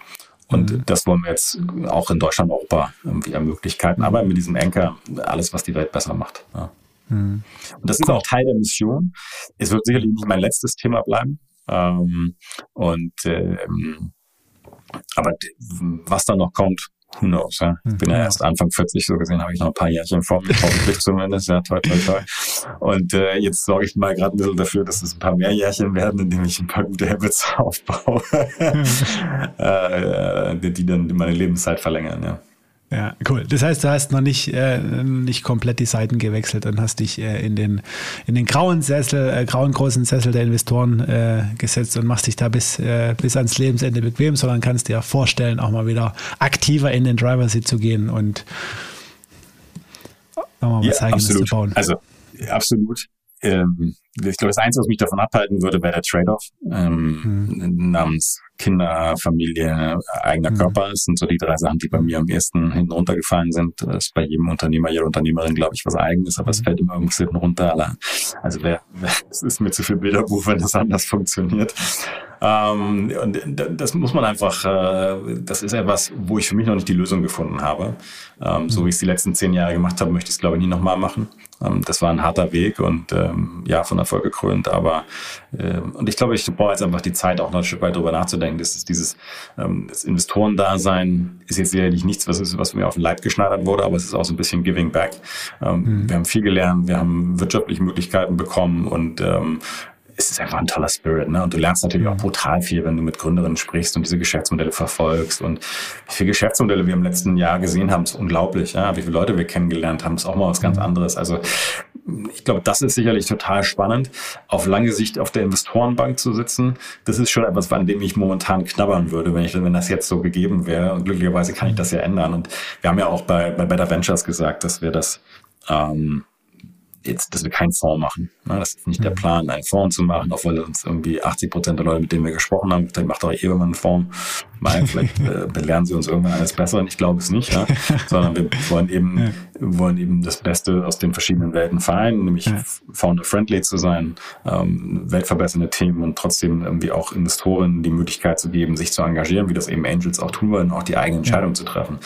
Und mhm. das wollen wir jetzt auch in Deutschland, Europa irgendwie Möglichkeiten. Aber mit diesem Anker alles, was die Welt besser macht. Ja. Mhm. Und das ist auch Teil der Mission. Es wird sicherlich nicht mein letztes Thema bleiben. Ähm, und ähm, aber was da noch kommt, who knows, ja. Ich bin ja erst Anfang 40, so gesehen habe ich noch ein paar Jährchen vor mir, hoffentlich *laughs* zumindest, ja, toll, toll, toll. Und äh, jetzt sorge ich mal gerade ein bisschen dafür, dass es ein paar mehr Jährchen werden, indem ich ein paar gute Habits *laughs* aufbaue, äh, die dann meine Lebenszeit verlängern, ja. Ja, cool. Das heißt, du hast noch nicht, äh, nicht komplett die Seiten gewechselt und hast dich äh, in, den, in den grauen Sessel, äh, grauen großen Sessel der Investoren äh, gesetzt und machst dich da bis, äh, bis ans Lebensende bequem, sondern kannst dir vorstellen, auch mal wieder aktiver in den Driver Seat zu gehen und nochmal was ja, Eigenes absolut. zu bauen. Also absolut. Ähm, ich glaube, das Einzige, was mich davon abhalten würde, wäre der Trade-off ähm, mhm. namens Kinder, Familie, eigener mhm. Körper. Das sind so die drei Sachen, die bei mir am ehesten hinten runtergefallen sind. Das ist bei jedem Unternehmer, jeder Unternehmerin, glaube ich, was eigenes, aber es mhm. fällt immer irgendwas hinten runter. Also wer, es ist mir zu viel Bilderbuch, wenn das anders funktioniert. Ähm, und das muss man einfach, äh, das ist etwas, wo ich für mich noch nicht die Lösung gefunden habe. Ähm, so mhm. wie ich es die letzten zehn Jahre gemacht habe, möchte ich es, glaube ich, nie nochmal machen. Ähm, das war ein harter Weg und ähm, ja, von Erfolg gekrönt. Aber äh, und ich glaube, ich brauche jetzt einfach die Zeit, auch noch ein Stück weit drüber nachzudenken. Das ist dieses ähm, das Investorendasein ist jetzt sicherlich nichts, was, ist, was mir auf den Leib geschneidert wurde, aber es ist auch so ein bisschen Giving Back. Ähm, mhm. Wir haben viel gelernt, wir haben wirtschaftliche Möglichkeiten bekommen und ähm, es ist einfach ein toller Spirit, ne? Und du lernst natürlich auch brutal viel, wenn du mit Gründerinnen sprichst und diese Geschäftsmodelle verfolgst. Und wie viele Geschäftsmodelle wir im letzten Jahr gesehen haben, ist unglaublich, ja. Wie viele Leute wir kennengelernt haben, ist auch mal was ganz mhm. anderes. Also ich glaube, das ist sicherlich total spannend, auf lange Sicht auf der Investorenbank zu sitzen. Das ist schon etwas, an dem ich momentan knabbern würde, wenn ich, wenn das jetzt so gegeben wäre. Und glücklicherweise kann ich das ja ändern. Und wir haben ja auch bei, bei Better Ventures gesagt, dass wir das ähm, jetzt, dass wir keinen Fonds machen. Ne? Das ist nicht mhm. der Plan, einen Fonds zu machen, auch weil uns irgendwie 80 Prozent der Leute, mit denen wir gesprochen haben, vielleicht macht doch eh irgendwann einen Fonds. Mal, vielleicht äh, belehren sie uns irgendwann alles besser. Und ich glaube es nicht, ja? *laughs* sondern wir wollen eben, ja. wollen eben das Beste aus den verschiedenen Welten vereinen, nämlich ja. founder-friendly zu sein, ähm, weltverbessernde Themen und trotzdem irgendwie auch Investoren die Möglichkeit zu geben, sich zu engagieren, wie das eben Angels auch tun wollen, auch die eigene Entscheidung zu treffen.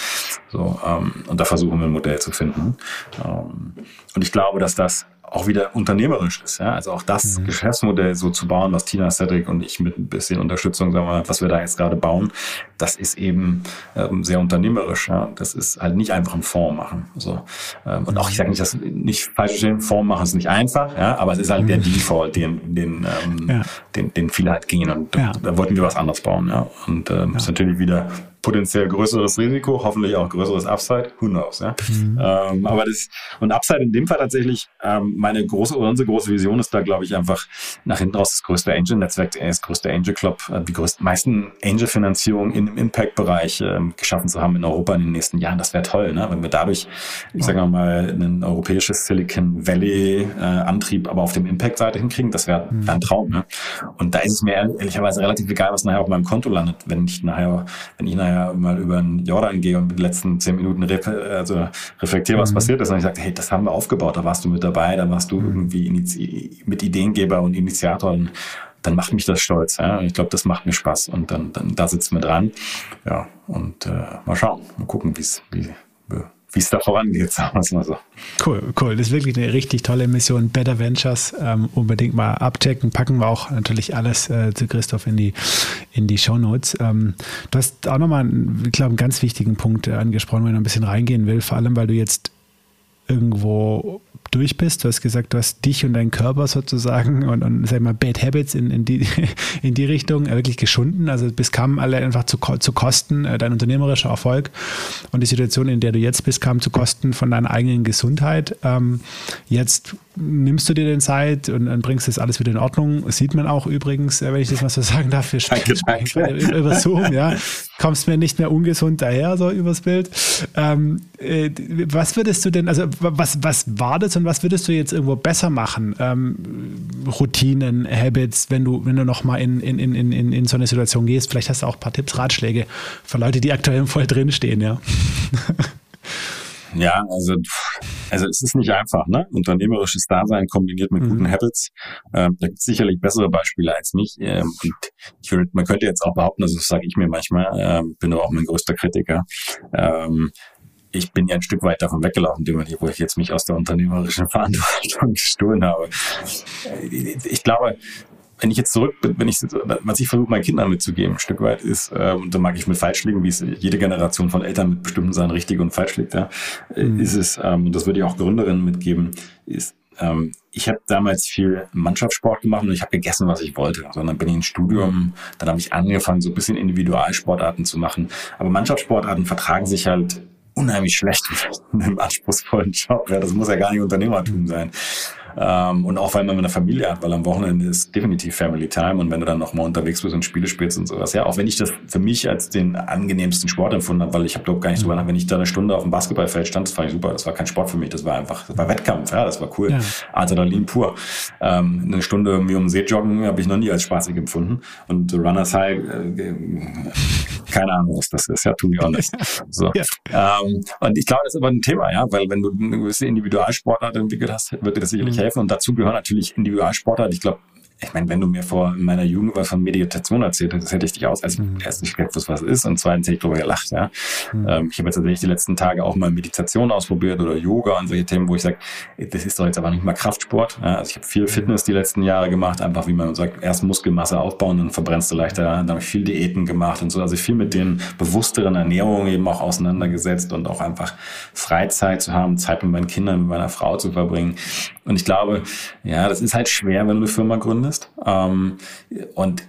So, ähm, und da versuchen wir ein Modell zu finden. Ähm, und ich glaube, dass das auch wieder unternehmerisch ist. Ja? Also auch das mhm. Geschäftsmodell so zu bauen, was Tina Cedric und ich mit ein bisschen Unterstützung, sagen wir, was wir da jetzt gerade bauen, das ist eben ähm, sehr unternehmerisch. Ja? Das ist halt nicht einfach ein Fonds machen. So. Ähm, und auch ich sage nicht, dass nicht falsch verstehen, Fonds machen ist nicht einfach, ja, aber es ist halt mhm. der Default, den, den, ähm, ja. den, den viele halt gehen. Und ja. da wollten wir was anderes bauen. Ja? Und ähm, ja. ist natürlich wieder potenziell größeres Risiko, hoffentlich auch größeres Upside, who knows, ja. Mhm. Ähm, aber das, und Upside in dem Fall tatsächlich, ähm, meine große, unsere große Vision ist da, glaube ich, einfach nach hinten raus das größte Angel-Netzwerk, das größte Angel-Club, äh, die größten, meisten Angel-Finanzierungen in dem Impact-Bereich äh, geschaffen zu haben in Europa in den nächsten Jahren. Das wäre toll, ne? wenn wir dadurch, ich sage mal, ein europäisches Silicon Valley-Antrieb, äh, aber auf dem Impact-Seite hinkriegen, das wäre mhm. ein Traum. Ne? Und da ist es mir ehrlicherweise relativ egal, was nachher auf meinem Konto landet, wenn ich nachher, wenn ich nachher ja mal über den Jordan gehe und den letzten zehn Minuten ref also reflektiere, was mhm. passiert ist. Und ich sage, hey, das haben wir aufgebaut, da warst du mit dabei, da warst du mhm. irgendwie mit Ideengeber und Initiator. Und dann macht mich das stolz. Ja? Und ich glaube, das macht mir Spaß. Und dann, dann da sitzen wir dran. Ja, und äh, mal schauen, mal gucken, wie's, wie wie es da vorangeht, *laughs* sagen wir es mal so. Cool, cool. Das ist wirklich eine richtig tolle Mission. Better Ventures ähm, unbedingt mal abchecken. Packen wir auch natürlich alles äh, zu Christoph in die, in die Show Notes. Ähm, du hast auch nochmal, ich glaube, einen ganz wichtigen Punkt äh, angesprochen, wenn ich ein bisschen reingehen will. Vor allem, weil du jetzt irgendwo durch bist. Du hast gesagt, du hast dich und deinen Körper sozusagen und, und sag mal, Bad Habits in, in, die, *laughs* in die Richtung wirklich geschunden. Also bis kamen alle einfach zu, zu Kosten, äh, dein unternehmerischer Erfolg und die Situation, in der du jetzt bist, kam zu Kosten von deiner eigenen Gesundheit. Ähm, jetzt nimmst du dir den Zeit und, und bringst das alles wieder in Ordnung. Das sieht man auch übrigens, äh, wenn ich das mal so sagen darf, wir sprechen über Zoom, ja. Kommst mir nicht mehr ungesund daher, so übers Bild. Ähm, äh, was würdest du denn, also was, was war das und was würdest du jetzt irgendwo besser machen? Ähm, Routinen, Habits, wenn du, wenn du nochmal in, in, in, in, in so eine Situation gehst, vielleicht hast du auch ein paar Tipps, Ratschläge für Leute, die aktuell voll drinstehen, ja. *laughs* Ja, also, also es ist nicht einfach, ne? Unternehmerisches Dasein kombiniert mit mhm. guten Habits. Ähm, da gibt es sicherlich bessere Beispiele als mich. Ähm, und ich würde, man könnte jetzt auch behaupten, also das sage ich mir manchmal, ähm, bin aber auch mein größter Kritiker. Ähm, ich bin ja ein Stück weit davon weggelaufen, wo ich jetzt mich aus der unternehmerischen *laughs* Verantwortung gestohlen habe. Ich glaube, wenn ich jetzt zurück bin, wenn ich, was ich versuche, meinen Kindern mitzugeben, ein Stück weit ist, äh, und da mag ich mit falsch liegen, wie es jede Generation von Eltern mit bestimmten Sachen richtig und falsch liegt, ja, mhm. ist es, ähm, und das würde ich auch Gründerinnen mitgeben, ist, ähm, ich habe damals viel Mannschaftssport gemacht und ich habe gegessen, was ich wollte. Also dann bin ich ins Studium, dann habe ich angefangen, so ein bisschen Individualsportarten zu machen. Aber Mannschaftssportarten vertragen sich halt unheimlich schlecht *laughs* in einem anspruchsvollen Job. Ja, das muss ja gar nicht Unternehmertum sein. Ähm, und auch weil man eine Familie hat, weil am Wochenende ist definitiv Family Time und wenn du dann noch mal unterwegs bist und Spiele spielst und sowas. Ja, auch wenn ich das für mich als den angenehmsten Sport empfunden habe, weil ich habe glaube gar nicht drüber nach, wenn ich da eine Stunde auf dem Basketballfeld stand, das fand ich super. Das war kein Sport für mich, das war einfach, das war Wettkampf, ja, das war cool. Ja. Adrenalin pur. Ähm, eine Stunde irgendwie um den See joggen habe ich noch nie als spaßig empfunden. Und Runners High, äh, keine Ahnung, was das ist, ja, to be honest. So. Ja. Ähm, und ich glaube, das ist aber ein Thema, ja, weil wenn du eine gewisse Individualsportart entwickelt hast, wird dir das sicherlich mhm. helfen. Und dazu gehören natürlich Individualsportart. Ich glaube, ich meine, wenn du mir vor meiner Jugend was von Meditation erzählt hättest, hätte ich dich aus, als mhm. erstens gewusst, was es ist und zweitens hätte ich darüber gelacht. Ja. Mhm. Ähm, ich habe jetzt tatsächlich die letzten Tage auch mal Meditation ausprobiert oder Yoga und solche Themen, wo ich sage, das ist doch jetzt aber nicht mal Kraftsport. Ja. Also ich habe viel mhm. Fitness die letzten Jahre gemacht, einfach wie man sagt, erst Muskelmasse aufbauen, dann verbrennst du leichter. Dann habe ich viel Diäten gemacht und so. Also viel mit den bewussteren Ernährungen eben auch auseinandergesetzt und auch einfach Freizeit zu haben, Zeit mit meinen Kindern, mit meiner Frau zu verbringen. Und ich glaube, ja, das ist halt schwer, wenn du eine Firma gründest. Ähm, und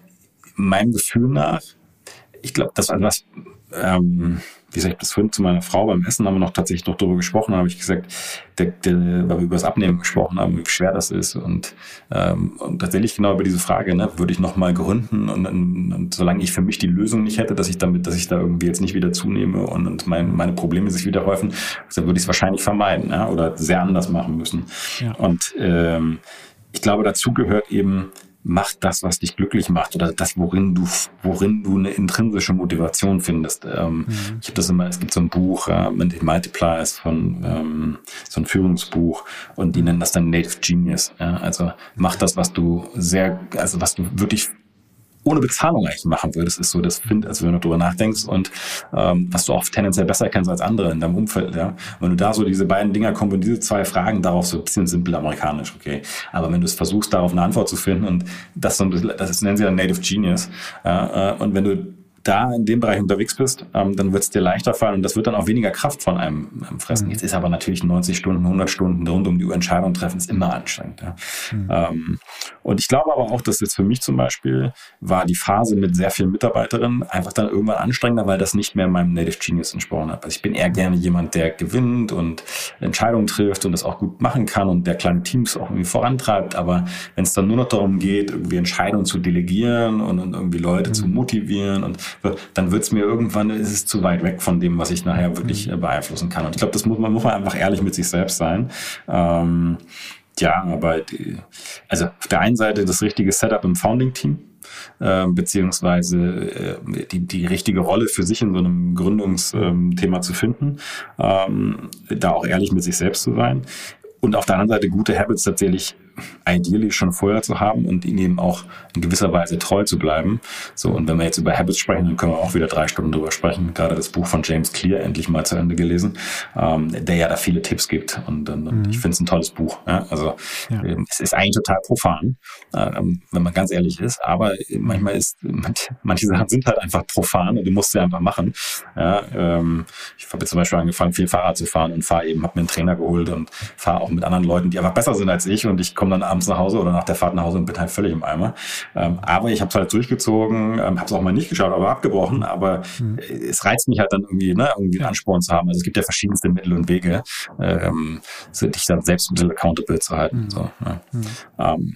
meinem Gefühl nach, ich glaube, das was, ähm, wie gesagt, das vorhin zu meiner Frau beim Essen haben wir noch tatsächlich noch darüber gesprochen, habe ich gesagt, der, der, weil wir über das Abnehmen gesprochen haben, wie schwer das ist und, ähm, und tatsächlich genau über diese Frage, ne, würde ich nochmal gründen und, und, und solange ich für mich die Lösung nicht hätte, dass ich damit, dass ich da irgendwie jetzt nicht wieder zunehme und, und mein, meine Probleme sich wieder häufen, dann würde ich es wahrscheinlich vermeiden ja, oder sehr anders machen müssen. Ja. Und ähm, ich glaube, dazu gehört eben, mach das, was dich glücklich macht oder das, worin du, worin du eine intrinsische Motivation findest. Ähm, mhm. Ich habe das immer, es gibt so ein Buch, äh, den Multipliers von ähm, so ein Führungsbuch und die nennen das dann Native Genius. Ja? Also mach das, was du sehr, also was du wirklich ohne Bezahlung eigentlich machen würdest, ist so das Find, also wenn du darüber nachdenkst und ähm, was du auch tendenziell besser kennst als andere in deinem Umfeld, ja. Wenn du da so diese beiden Dinger kombinierst, diese zwei Fragen darauf so ein bisschen simpel amerikanisch, okay. Aber wenn du es versuchst, darauf eine Antwort zu finden und das so, das nennen sie ja Native Genius, ja, äh, und wenn du da in dem Bereich unterwegs bist, ähm, dann wird es dir leichter fallen und das wird dann auch weniger Kraft von einem, einem fressen. Mhm. Jetzt ist aber natürlich 90 Stunden, 100 Stunden rund um die Uhr Entscheidung treffen, ist immer anstrengend. Ja. Mhm. Ähm, und ich glaube aber auch, dass jetzt für mich zum Beispiel war die Phase mit sehr vielen Mitarbeiterinnen einfach dann irgendwann anstrengender, weil das nicht mehr meinem Native Genius entsprochen hat. Also ich bin eher gerne jemand, der gewinnt und Entscheidungen trifft und das auch gut machen kann und der kleine Teams auch irgendwie vorantreibt. Aber wenn es dann nur noch darum geht, irgendwie Entscheidungen zu delegieren und, und irgendwie Leute mhm. zu motivieren und dann wird es mir irgendwann, ist es zu weit weg von dem, was ich nachher wirklich mhm. äh, beeinflussen kann. Und ich glaube, das muss man, muss man einfach ehrlich mit sich selbst sein. Ähm, ja, aber die, also auf der einen Seite das richtige Setup im Founding-Team, äh, beziehungsweise äh, die, die richtige Rolle für sich in so einem Gründungsthema ähm, zu finden, ähm, da auch ehrlich mit sich selbst zu sein und auf der anderen Seite gute Habits tatsächlich ideally schon vorher zu haben und ihnen eben auch in gewisser Weise treu zu bleiben. So, und wenn wir jetzt über Habits sprechen, dann können wir auch wieder drei Stunden drüber sprechen. Gerade das Buch von James Clear endlich mal zu Ende gelesen, ähm, der ja da viele Tipps gibt. Und, und, mhm. ich finde es ein tolles Buch. Ja? Also ja. ähm, es ist eigentlich total profan, ähm, wenn man ganz ehrlich ist. Aber manchmal ist, manche Sachen sind halt einfach profan und du musst sie einfach machen. Ja? Ähm, ich habe jetzt zum Beispiel angefangen, viel Fahrrad zu fahren und fahre eben, habe mir einen Trainer geholt und fahre auch mit anderen Leuten, die einfach besser sind als ich und ich komme komme dann abends nach Hause oder nach der Fahrt nach Hause und bin halt völlig im Eimer. Ähm, aber ich habe es halt durchgezogen, ähm, habe es auch mal nicht geschaut, aber abgebrochen. Aber mhm. es reizt mich halt dann irgendwie, ne, irgendwie einen Ansporn zu haben. Also es gibt ja verschiedenste Mittel und Wege, ähm, dich dann selbst ein bisschen accountable zu halten. Mhm. So, ne? mhm. ähm,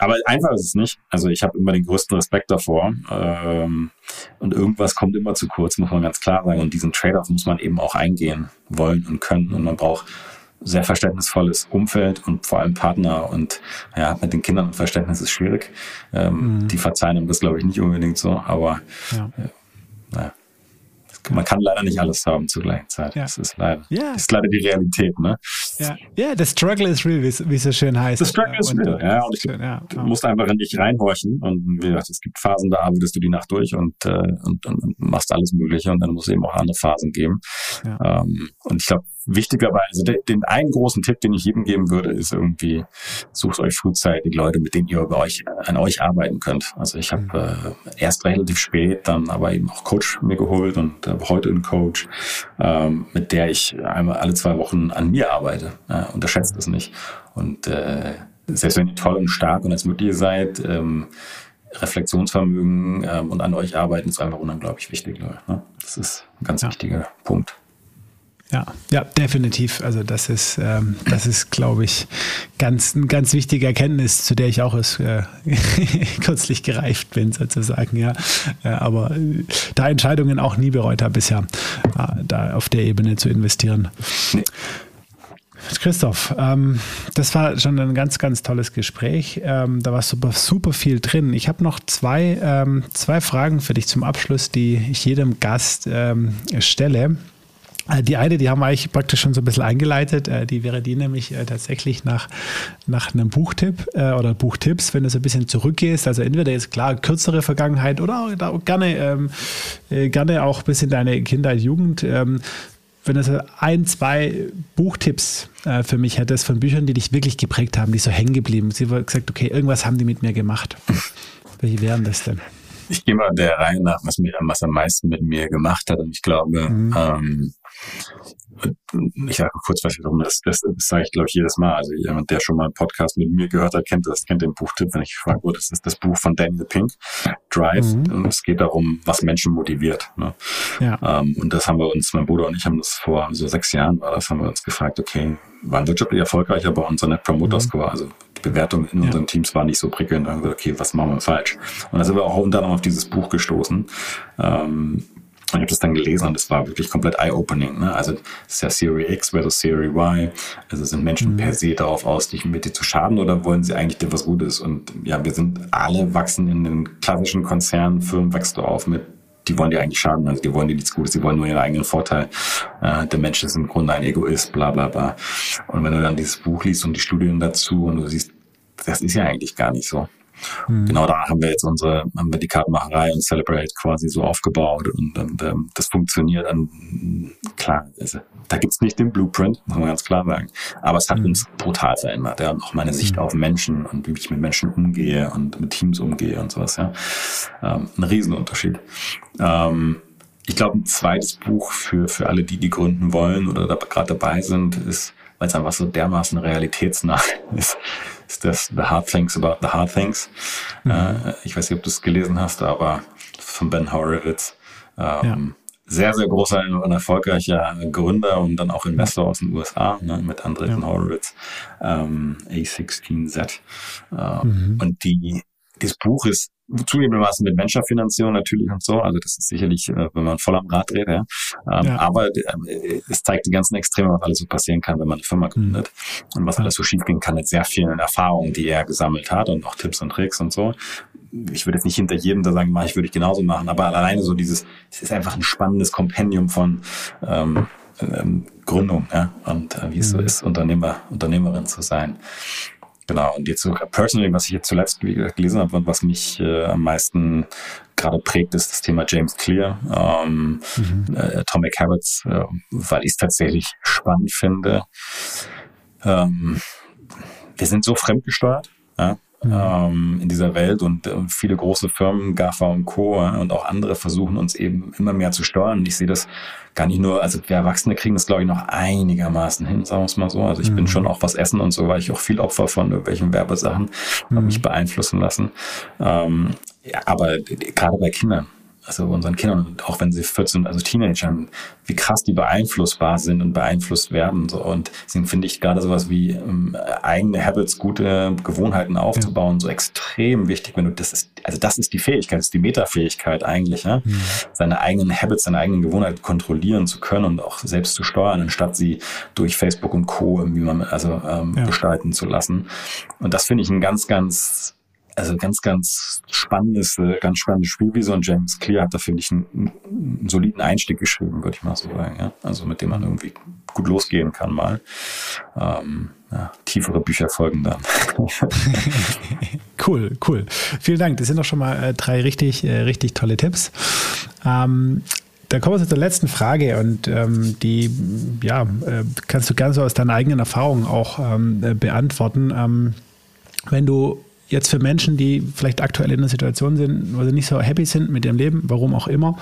aber einfach ist es nicht. Also ich habe immer den größten Respekt davor. Ähm, und irgendwas kommt immer zu kurz, muss man ganz klar sagen. Und diesen Trade-off muss man eben auch eingehen wollen und können. Und man braucht sehr verständnisvolles Umfeld und vor allem Partner und ja, mit den Kindern und Verständnis ist schwierig. Ähm, mhm. Die verzeihen ihm das, glaube ich, nicht unbedingt so, aber ja. äh, naja. Man kann leider nicht alles haben zur gleichen Zeit. Ja. Das ist leider, ja. das ist leider die Realität. Ne? Ja, yeah, the struggle is real, wie es so schön heißt. The struggle is real, ja. Und ich, schön, ja. du musst einfach in dich reinhorchen. Und wie gesagt, es gibt Phasen, da arbeitest du die Nacht durch und, äh, und, und machst alles Mögliche. Und dann muss es eben auch andere Phasen geben. Ja. Ähm, und ich glaube, wichtigerweise, den, den einen großen Tipp, den ich jedem geben würde, ist irgendwie, sucht euch frühzeitig Leute, mit denen ihr über euch, an euch arbeiten könnt. Also ich habe mhm. äh, erst relativ spät dann aber eben auch Coach mir geholt und äh, heute einen Coach, ähm, mit der ich einmal alle zwei Wochen an mir arbeite. Äh, unterschätzt es nicht. Und äh, selbst wenn ihr toll und stark und als möglich seid, ähm, Reflexionsvermögen ähm, und an euch arbeiten ist einfach unglaublich wichtig. Leute, ne? Das ist ein ganz ja. wichtiger Punkt. Ja, ja, definitiv. Also das ist, ähm, das ist, glaube ich, ganz ein ganz wichtige Erkenntnis, zu der ich auch erst äh, *laughs* kürzlich gereift bin, sozusagen. Ja, äh, aber äh, da Entscheidungen auch nie bereut habe bisher, äh, da auf der Ebene zu investieren. Christoph, ähm, das war schon ein ganz, ganz tolles Gespräch. Ähm, da war super, super viel drin. Ich habe noch zwei, ähm, zwei Fragen für dich zum Abschluss, die ich jedem Gast ähm, stelle. Äh, die eine, die haben wir eigentlich praktisch schon so ein bisschen eingeleitet, äh, die wäre die nämlich äh, tatsächlich nach, nach einem Buchtipp oder Buchtipps, wenn du so ein bisschen zurückgehst. Also entweder jetzt klar kürzere Vergangenheit oder auch gerne, ähm, gerne auch bis in deine Kindheit, Jugend. Ähm, wenn du so ein, zwei Buchtipps äh, für mich hättest von Büchern, die dich wirklich geprägt haben, die so hängen geblieben. Sie haben gesagt, okay, irgendwas haben die mit mir gemacht. Welche wären das denn? Ich gehe mal der Reihe nach, was, mir, was am meisten mit mir gemacht hat. Und ich glaube, mhm. ähm, ich sage kurz was darum, das, das, das sage ich, glaube ich, jedes Mal. Also jemand, der schon mal einen Podcast mit mir gehört hat, kennt das, kennt den Buchtipp, wenn ich gefragt wurde. Das ist das Buch von Daniel Pink, Drive. Mhm. Und es geht darum, was Menschen motiviert. Ne? Ja. Ähm, und das haben wir uns, mein Bruder und ich haben das vor so sechs Jahren war das, haben wir uns gefragt, okay, waren wirtschaftlich erfolgreich, aber unser Net Promoter Score, mhm. also die Bewertung in ja. unseren Teams war nicht so prickelnd. Dann gesagt, okay, was machen wir falsch? Und da sind wir auch unter anderem auf dieses Buch gestoßen. Ähm, ich habe das dann gelesen und es war wirklich komplett eye-opening. Ne? Also es ist ja Serie X versus Serie Y. Also sind Menschen mhm. per se darauf aus, dich mit dir zu schaden oder wollen sie eigentlich dir was Gutes? Und ja, wir sind alle wachsen in den klassischen Konzernen, Firmen wächst du auf mit die wollen dir eigentlich schaden, also die wollen dir nichts Gutes, die wollen nur ihren eigenen Vorteil. Äh, der Mensch ist im Grunde ein Egoist, bla bla bla. Und wenn du dann dieses Buch liest und die Studien dazu und du siehst, das ist ja eigentlich gar nicht so. Mhm. Genau da haben wir jetzt unsere, haben wir die Kartenmacherei und Celebrate quasi so aufgebaut und, und ähm, das funktioniert dann klar, also, da gibt's nicht den Blueprint, muss man ganz klar sagen. Aber es hat mhm. uns brutal verändert, ja. Und auch meine Sicht mhm. auf Menschen und wie ich mit Menschen umgehe und mit Teams umgehe und sowas, ja. Ähm, ein Riesenunterschied. Ähm, ich glaube, ein zweites Buch für, für alle, die die gründen wollen oder da gerade dabei sind, ist, weil es einfach so dermaßen realitätsnah *laughs* ist, ist das The Hard Things About the Hard Things. Mhm. Äh, ich weiß nicht, ob du es gelesen hast, aber von Ben Horowitz. Ähm, ja. Sehr, sehr großer und erfolgreicher Gründer und dann auch Investor aus den USA ne, mit Andreessen ja. Horowitz, ähm, A16Z. Äh, mhm. Und die, das Buch ist zugegebenermaßen mit Venture-Finanzierung natürlich und so. Also das ist sicherlich, äh, wenn man voll am Rad dreht, ja. Ähm, ja. Aber äh, es zeigt die ganzen Extreme, was alles so passieren kann, wenn man eine Firma mhm. gründet mhm. und was alles so schiefgehen kann mit sehr vielen Erfahrungen, die er gesammelt hat und auch Tipps und Tricks und so. Ich würde jetzt nicht hinter jedem da sagen, mach ich würde ich genauso machen, aber alleine so dieses, es ist einfach ein spannendes Kompendium von ähm, ähm, Gründung, ja, und äh, wie es mhm. so ist, Unternehmer, Unternehmerin zu sein. Genau, und jetzt so personally, was ich jetzt zuletzt gelesen habe und was mich äh, am meisten gerade prägt, ist das Thema James Clear, ähm, mhm. äh, Atomic Habits, äh, weil ich es tatsächlich spannend finde. Ähm, wir sind so fremdgesteuert, ja? Mhm. Ähm, in dieser Welt und äh, viele große Firmen, GAFA und Co. und auch andere versuchen uns eben immer mehr zu steuern. Und ich sehe das gar nicht nur, also wir Erwachsene kriegen das glaube ich noch einigermaßen hin, sagen wir es mal so. Also ich mhm. bin schon auch was essen und so, weil ich auch viel Opfer von irgendwelchen Werbesachen mhm. mich beeinflussen lassen. Ähm, ja, aber gerade bei Kindern, also unseren Kindern, auch wenn sie 14, also Teenagern, wie krass die beeinflussbar sind und beeinflusst werden. So. Und deswegen finde ich gerade sowas wie ähm, eigene Habits, gute Gewohnheiten aufzubauen, ja. so extrem wichtig, wenn du das ist, also das ist die Fähigkeit, das ist die Metafähigkeit eigentlich, ja? Mhm. seine eigenen Habits, seine eigenen Gewohnheiten kontrollieren zu können und auch selbst zu steuern, anstatt sie durch Facebook und Co. irgendwie mal also ähm, ja. gestalten zu lassen. Und das finde ich ein ganz, ganz also ganz, ganz spannendes, äh, ganz spannendes Spiel, wie so ein James Clear hat da, finde ich, einen, einen, soliden Einstieg geschrieben, würde ich mal so sagen. Ja? Also mit dem man irgendwie gut losgehen kann mal. Ähm, ja, tiefere Bücher folgen dann. *laughs* cool, cool. Vielen Dank. Das sind doch schon mal äh, drei richtig, äh, richtig tolle Tipps. Ähm, da kommen wir zu der letzten Frage und ähm, die ja, äh, kannst du gerne so aus deiner eigenen Erfahrung auch ähm, äh, beantworten. Ähm, wenn du jetzt für Menschen, die vielleicht aktuell in der Situation sind, wo sie nicht so happy sind mit ihrem Leben, warum auch immer,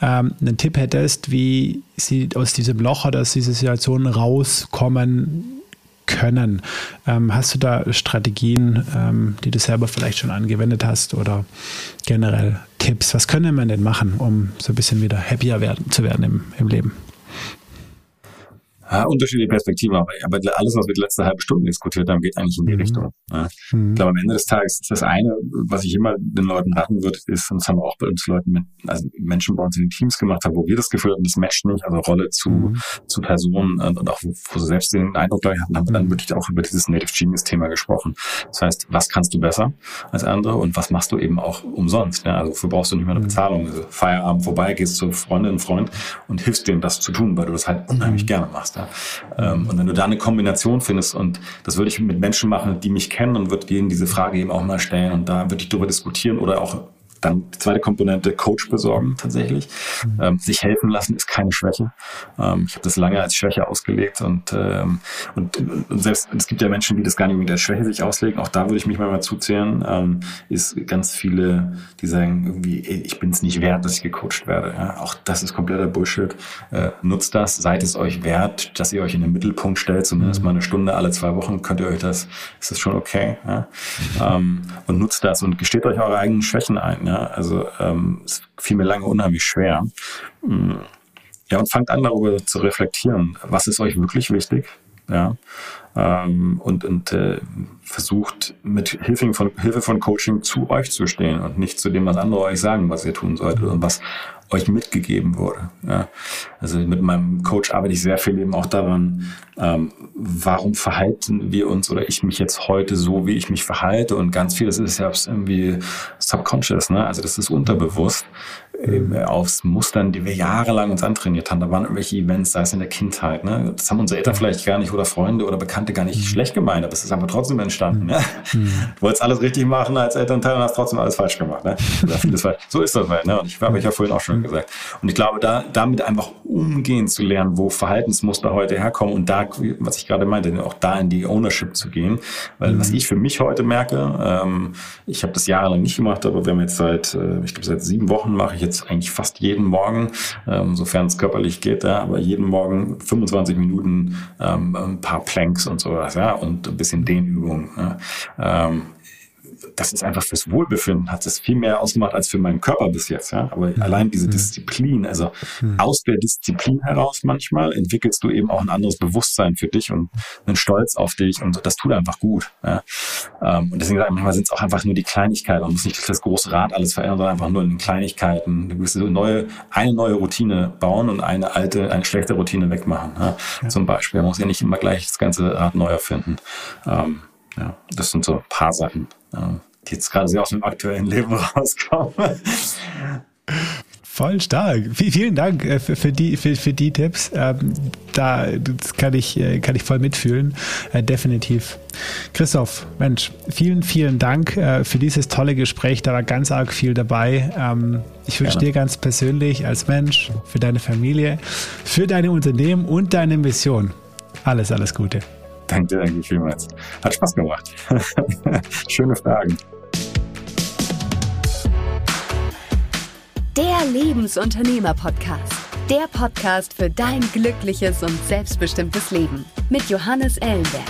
ähm, einen Tipp hättest, wie sie aus diesem Loch oder aus dieser Situation rauskommen können. Ähm, hast du da Strategien, ähm, die du selber vielleicht schon angewendet hast oder generell Tipps? Was könnte man denn machen, um so ein bisschen wieder happier werden, zu werden im, im Leben? Ja, unterschiedliche Perspektiven, aber, aber alles, was wir die letzte halbe Stunde diskutiert haben, geht eigentlich in die mhm. Richtung. Ja. Mhm. Ich glaube, am Ende des Tages ist das eine, was ich immer den Leuten raten würde, ist, und das haben wir auch bei uns Leuten, mit, also Menschen bei uns in den Teams gemacht haben, wo wir das Gefühl hatten, das matcht nicht, also Rolle zu, mhm. zu Personen und, und auch wo, wo sie selbst den Eindruck gleich hatten, haben wir dann mhm. wirklich auch über dieses Native Genius Thema gesprochen. Das heißt, was kannst du besser als andere und was machst du eben auch umsonst? Ja? Also wofür brauchst du nicht mehr eine mhm. Bezahlung? Also Feierabend vorbei, gehst zu Freundin und Freund und hilfst denen das zu tun, weil du das halt unheimlich mhm. gerne machst. Ja? Ähm, und wenn du da eine Kombination findest, und das würde ich mit Menschen machen, die mich kennen und würde denen diese Frage eben auch mal stellen und da würde ich darüber diskutieren oder auch dann die zweite Komponente, Coach besorgen tatsächlich. Mhm. Ähm, sich helfen lassen ist keine Schwäche. Ähm, ich habe das lange als Schwäche ausgelegt und, ähm, und, und, selbst es gibt ja Menschen, die das gar nicht mit der Schwäche sich auslegen. Auch da würde ich mich mal zuzählen. Ähm, ist ganz viele, die sagen irgendwie, ich bin es nicht wert, dass ich gecoacht werde. Ja? Auch das ist kompletter Bullshit. Äh, nutzt das, seid es euch wert, dass ihr euch in den Mittelpunkt stellt, zumindest mhm. mal eine Stunde alle zwei Wochen könnt ihr euch das, ist das schon okay. Ja? ähm, und nutzt das und gesteht euch eure eigenen Schwächen ein. Ja? Also ähm, es fiel mir lange unheimlich schwer. Hm. Ja, und fangt an darüber zu reflektieren. Was ist euch wirklich wichtig? Ja, ähm, und, und äh, versucht mit Hilfe von, Hilfe von Coaching zu euch zu stehen und nicht zu dem, was andere euch sagen, was ihr tun solltet und was euch mitgegeben wurde. Ja. Also mit meinem Coach arbeite ich sehr viel eben auch daran, ähm, warum verhalten wir uns oder ich mich jetzt heute so, wie ich mich verhalte und ganz vieles ist ja irgendwie subconscious, ne? also das ist unterbewusst äh, aus Mustern, die wir jahrelang uns antrainiert haben. Da waren irgendwelche Events, sei es in der Kindheit. Ne? Das haben unsere Eltern vielleicht gar nicht oder Freunde oder Bekannte gar nicht mhm. schlecht gemeint, aber es ist einfach trotzdem entstanden. Mhm. Ne? Mhm. Du wolltest alles richtig machen als Elternteil und hast trotzdem alles falsch gemacht. Ne? Falsch. So ist das halt. Ne? Und ich habe ich ja vorhin auch schon gesagt. Und ich glaube, da damit einfach umgehen zu lernen, wo Verhaltensmuster heute herkommen und da, was ich gerade meinte, auch da in die Ownership zu gehen. Weil mhm. was ich für mich heute merke, ähm, ich habe das jahrelang nicht gemacht, aber wir haben jetzt seit, äh, ich glaube, seit sieben Wochen mache ich jetzt eigentlich fast jeden Morgen, ähm, sofern es körperlich geht, ja, aber jeden Morgen 25 Minuten ähm, ein paar Planks und sowas, ja, und ein bisschen Dehnübungen. Ja. Ähm, das ist einfach fürs Wohlbefinden, hat es viel mehr ausgemacht als für meinen Körper bis jetzt. Ja? Aber mhm. allein diese mhm. Disziplin, also mhm. aus der Disziplin heraus manchmal entwickelst du eben auch ein anderes Bewusstsein für dich und einen Stolz auf dich und das tut einfach gut. Ja? Ähm, und deswegen manchmal sind es auch einfach nur die Kleinigkeiten. Man muss nicht das große Rad alles verändern, sondern einfach nur in den Kleinigkeiten eine gewisse neue, eine neue Routine bauen und eine alte, eine schlechte Routine wegmachen. Ja? Ja. Zum Beispiel. Man muss ja nicht immer gleich das ganze Rad neu erfinden. Ähm, ja, das sind so ein paar Sachen, die jetzt gerade sehr aus dem aktuellen Leben rauskommen. Voll stark. vielen Dank äh, für, die, für, für die Tipps. Ähm, da das kann ich, äh, kann ich voll mitfühlen. Äh, definitiv. Christoph, Mensch, vielen, vielen Dank für dieses tolle Gespräch. Da war ganz arg viel dabei. Ähm, ich wünsche dir ganz persönlich als Mensch, für deine Familie, für deine Unternehmen und deine Mission alles, alles Gute. Danke eigentlich vielmals. Hat Spaß gemacht. *laughs* Schöne Fragen. Der Lebensunternehmer-Podcast. Der Podcast für dein glückliches und selbstbestimmtes Leben mit Johannes Ellenberg.